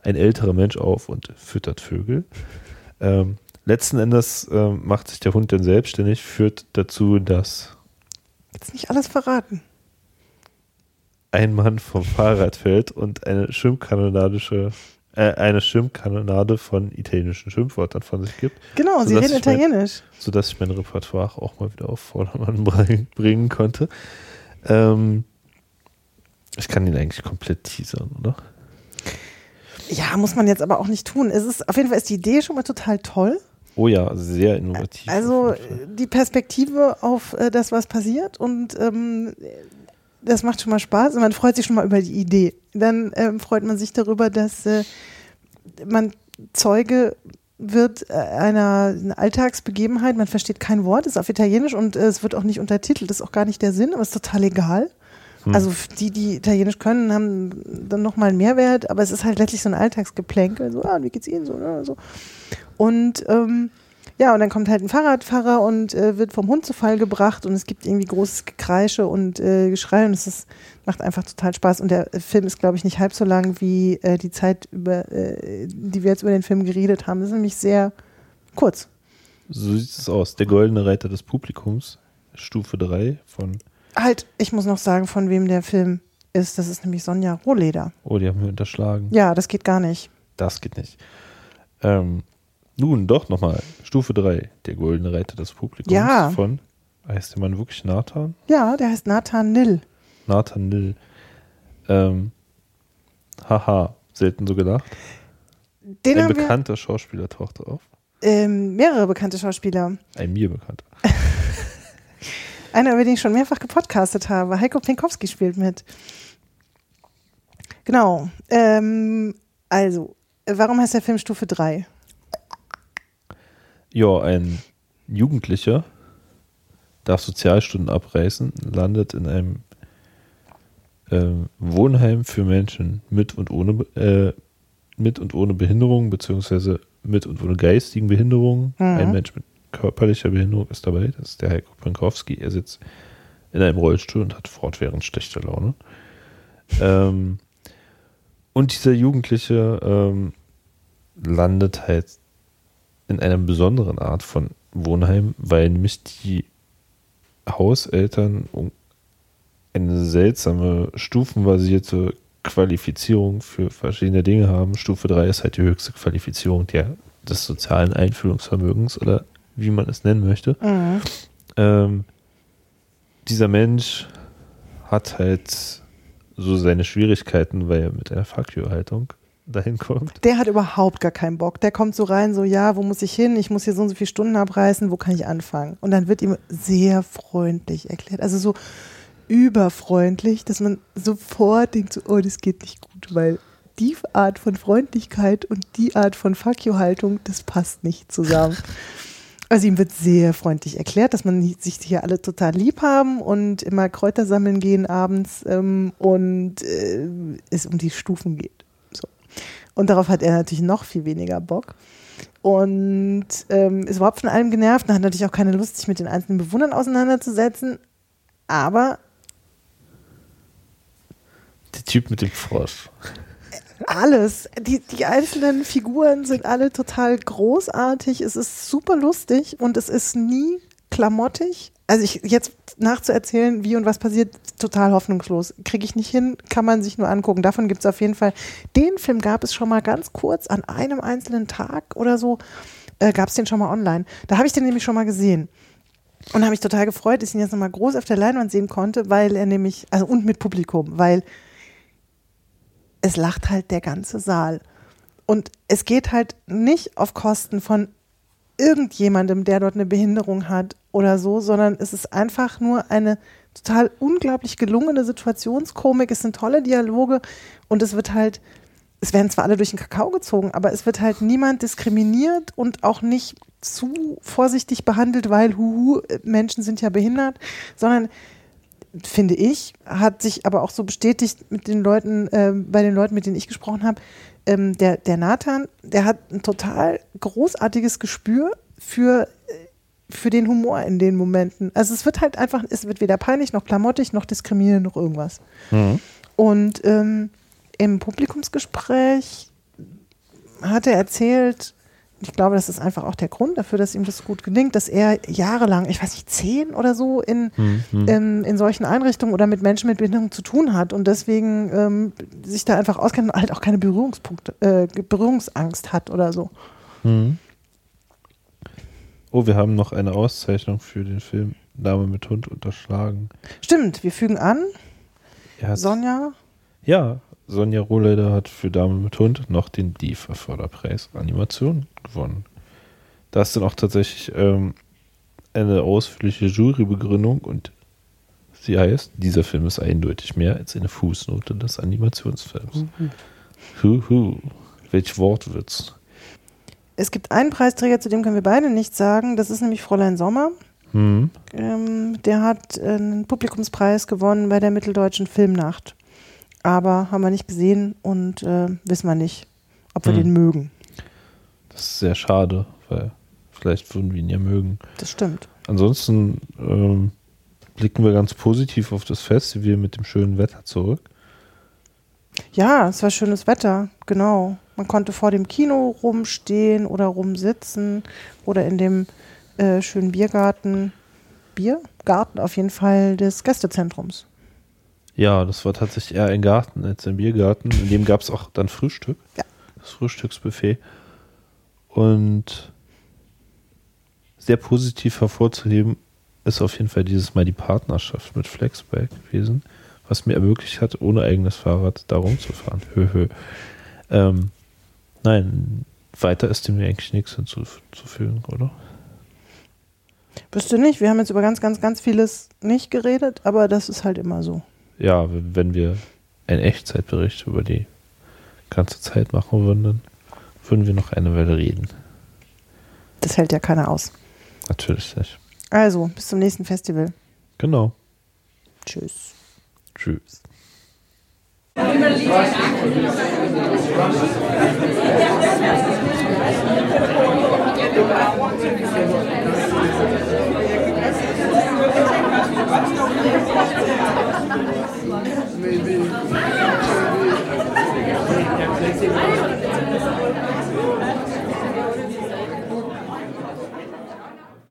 ein älterer Mensch auf und füttert Vögel. Ähm, letzten Endes ähm, macht sich der Hund dann selbstständig, führt dazu, dass Jetzt nicht alles verraten. ein Mann vom Fahrrad fällt und eine Schimpfkanonadische, äh, eine Schimpfkanonade von italienischen Schimpfwörtern von sich gibt, Genau, sie reden ich mein- Italienisch. sodass ich mein Repertoire auch mal wieder auf Vordermann bring- bringen konnte. Ähm, ich kann ihn eigentlich komplett teasern, oder? Ja, muss man jetzt aber auch nicht tun. Es ist, auf jeden Fall ist die Idee schon mal total toll. Oh ja, sehr innovativ. Also die Perspektive auf äh, das, was passiert und ähm, das macht schon mal Spaß und man freut sich schon mal über die Idee. Dann ähm, freut man sich darüber, dass äh, man Zeuge wird äh, einer, Alltagsbegebenheit, man versteht kein Wort, ist auf Italienisch und äh, es wird auch nicht untertitelt, das ist auch gar nicht der Sinn, aber es ist total egal. Also f- die, die Italienisch können, haben dann nochmal einen Mehrwert, aber es ist halt letztlich so ein Alltagsgeplänkel, so, ah, wie geht's Ihnen so, ne, so. Und ähm, ja, und dann kommt halt ein Fahrradfahrer und äh, wird vom Hund zu Fall gebracht und es gibt irgendwie großes Gekreische und äh, Geschrei und es ist, macht einfach total Spaß. Und der äh, Film ist, glaube ich, nicht halb so lang wie äh, die Zeit, über, äh, die wir jetzt über den Film geredet haben. Das ist nämlich sehr kurz. So sieht es aus. Der goldene Reiter des Publikums, Stufe 3 von, Halt, ich muss noch sagen, von wem der Film ist. Das ist nämlich Sonja Rohleder. oh, die haben wir unterschlagen. Ja, das geht gar nicht. Das geht nicht. Ähm, nun, doch nochmal. Stufe 3, der goldene Reiter des Publikums Ja. von, heißt der Mann wirklich Nathan? Ja, der heißt Nathan Nill. Nathan Nill. Ähm, haha, selten so gedacht. Den Ein bekannter Schauspieler tauchte auf. ähm, mehrere bekannte Schauspieler. Ein mir bekannter. <laughs> Einer, über den ich schon mehrfach gepodcastet habe. Heiko Pinkowski spielt mit. Genau. Ähm, also, warum heißt der Film Stufe 3? Ja, ein Jugendlicher darf Sozialstunden abreißen, landet in einem ähm, Wohnheim für Menschen mit und ohne äh, mit und ohne Behinderung, beziehungsweise mit und ohne geistigen Behinderungen. Mhm. Ein Mensch mit körperlicher Behinderung ist dabei, das ist der Heiko Pankowski. Er sitzt in einem Rollstuhl und hat fortwährend schlechte Laune. Ähm, und dieser Jugendliche ähm, landet halt in einer besonderen Art von Wohnheim, weil nämlich die Hauseltern eine seltsame stufenbasierte Qualifizierung für verschiedene Dinge haben. Stufe 3 ist halt die höchste Qualifizierung der, des sozialen Einfühlungsvermögens oder wie man es nennen möchte. Mhm. Ähm, dieser Mensch hat halt so seine Schwierigkeiten, weil er mit einer Fuck you-Haltung dahin kommt. Der hat überhaupt gar keinen Bock. Der kommt so rein, so, ja, wo muss ich hin? Ich muss hier so und so viele Stunden abreißen, wo kann ich anfangen? Und dann wird ihm sehr freundlich erklärt. Also so überfreundlich, dass man sofort denkt, so, oh, das geht nicht gut, weil die Art von Freundlichkeit und die Art von Fuck you-Haltung, das passt nicht zusammen. <laughs> Also ihm wird sehr freundlich erklärt, dass man sich hier alle total lieb haben und immer Kräuter sammeln gehen abends ähm, und äh, es um die Stufen geht. So. Und darauf hat er natürlich noch viel weniger Bock. Und ähm, ist überhaupt von allem genervt und hat natürlich auch keine Lust, sich mit den einzelnen Bewohnern auseinanderzusetzen. Aber Der Typ mit dem Frosch. Alles, die, die einzelnen Figuren sind alle total großartig. Es ist super lustig und es ist nie klamottig. Also ich jetzt nachzuerzählen, wie und was passiert, total hoffnungslos. Kriege ich nicht hin, kann man sich nur angucken. Davon gibt es auf jeden Fall. Den Film gab es schon mal ganz kurz an einem einzelnen Tag oder so. Äh, gab es den schon mal online. Da habe ich den nämlich schon mal gesehen. Und habe mich total gefreut, dass ich ihn jetzt nochmal groß auf der Leinwand sehen konnte, weil er nämlich, also und mit Publikum, weil es lacht halt der ganze Saal. Und es geht halt nicht auf Kosten von irgendjemandem, der dort eine Behinderung hat oder so, sondern es ist einfach nur eine total unglaublich gelungene Situationskomik. Es sind tolle Dialoge und es wird halt, es werden zwar alle durch den Kakao gezogen, aber es wird halt niemand diskriminiert und auch nicht zu vorsichtig behandelt, weil huhu, Menschen sind ja behindert, sondern finde ich, hat sich aber auch so bestätigt mit den Leuten, äh, bei den Leuten, mit denen ich gesprochen habe, ähm, der, der Nathan, der hat ein total großartiges Gespür für, äh, für den Humor in den Momenten. Also es wird halt einfach, es wird weder peinlich, noch klamottig, noch diskriminierend, noch irgendwas. Und ähm, im Publikumsgespräch hat er erzählt, ich glaube, das ist einfach auch der Grund dafür, dass ihm das gut gelingt, dass er jahrelang, ich weiß nicht, zehn oder so in, in, in solchen Einrichtungen oder mit Menschen mit Behinderung zu tun hat und deswegen ähm, sich da einfach auskennt und halt auch keine Berührungspunkte, äh, Berührungsangst hat oder so. Oh, wir haben noch eine Auszeichnung für den Film Dame mit Hund unterschlagen. Stimmt, wir fügen an, Sonja, Ja, Sonja Rohleder hat für Dame mit Hund noch den DIFA Förderpreis Animation gewonnen. Da ist dann auch tatsächlich ähm, eine ausführliche Jurybegründung und sie heißt, dieser Film ist eindeutig mehr als eine Fußnote des Animationsfilms. Huhu, welch Wortwitz. es gibt einen Preisträger, zu dem können wir beide nichts sagen, das ist nämlich Fräulein Sommer. Hm. Ähm, der hat äh, einen Publikumspreis gewonnen bei der Mitteldeutschen Filmnacht. Aber haben wir nicht gesehen und äh, wissen wir nicht, ob wir Hm. den mögen. Das ist sehr schade, weil vielleicht würden wir ihn ja mögen. Das stimmt. Ansonsten ähm, blicken wir ganz positiv auf das Festival mit dem schönen Wetter zurück. Ja, es war schönes Wetter, genau. Man konnte vor dem Kino rumstehen oder rumsitzen oder in dem äh, schönen Biergarten, Biergarten auf jeden Fall des Gästezentrums. Ja, das war tatsächlich eher ein Garten als ein Biergarten. In dem gab es auch dann Frühstück. Ja. Das Frühstücksbuffet. Und sehr positiv hervorzuheben ist auf jeden Fall dieses Mal die Partnerschaft mit Flexbike gewesen, was mir ermöglicht hat, ohne eigenes Fahrrad da rumzufahren. <laughs> Hö, hö. Ähm, nein, weiter ist dem eigentlich nichts hinzuzufügen, oder? Wüsste nicht, wir haben jetzt über ganz, ganz, ganz vieles nicht geredet, aber das ist halt immer so. Ja, wenn wir einen Echtzeitbericht über die ganze Zeit machen würden, dann würden wir noch eine Weile reden. Das hält ja keiner aus. Natürlich nicht. Also, bis zum nächsten Festival. Genau. Tschüss. Tschüss. maybe, maybe.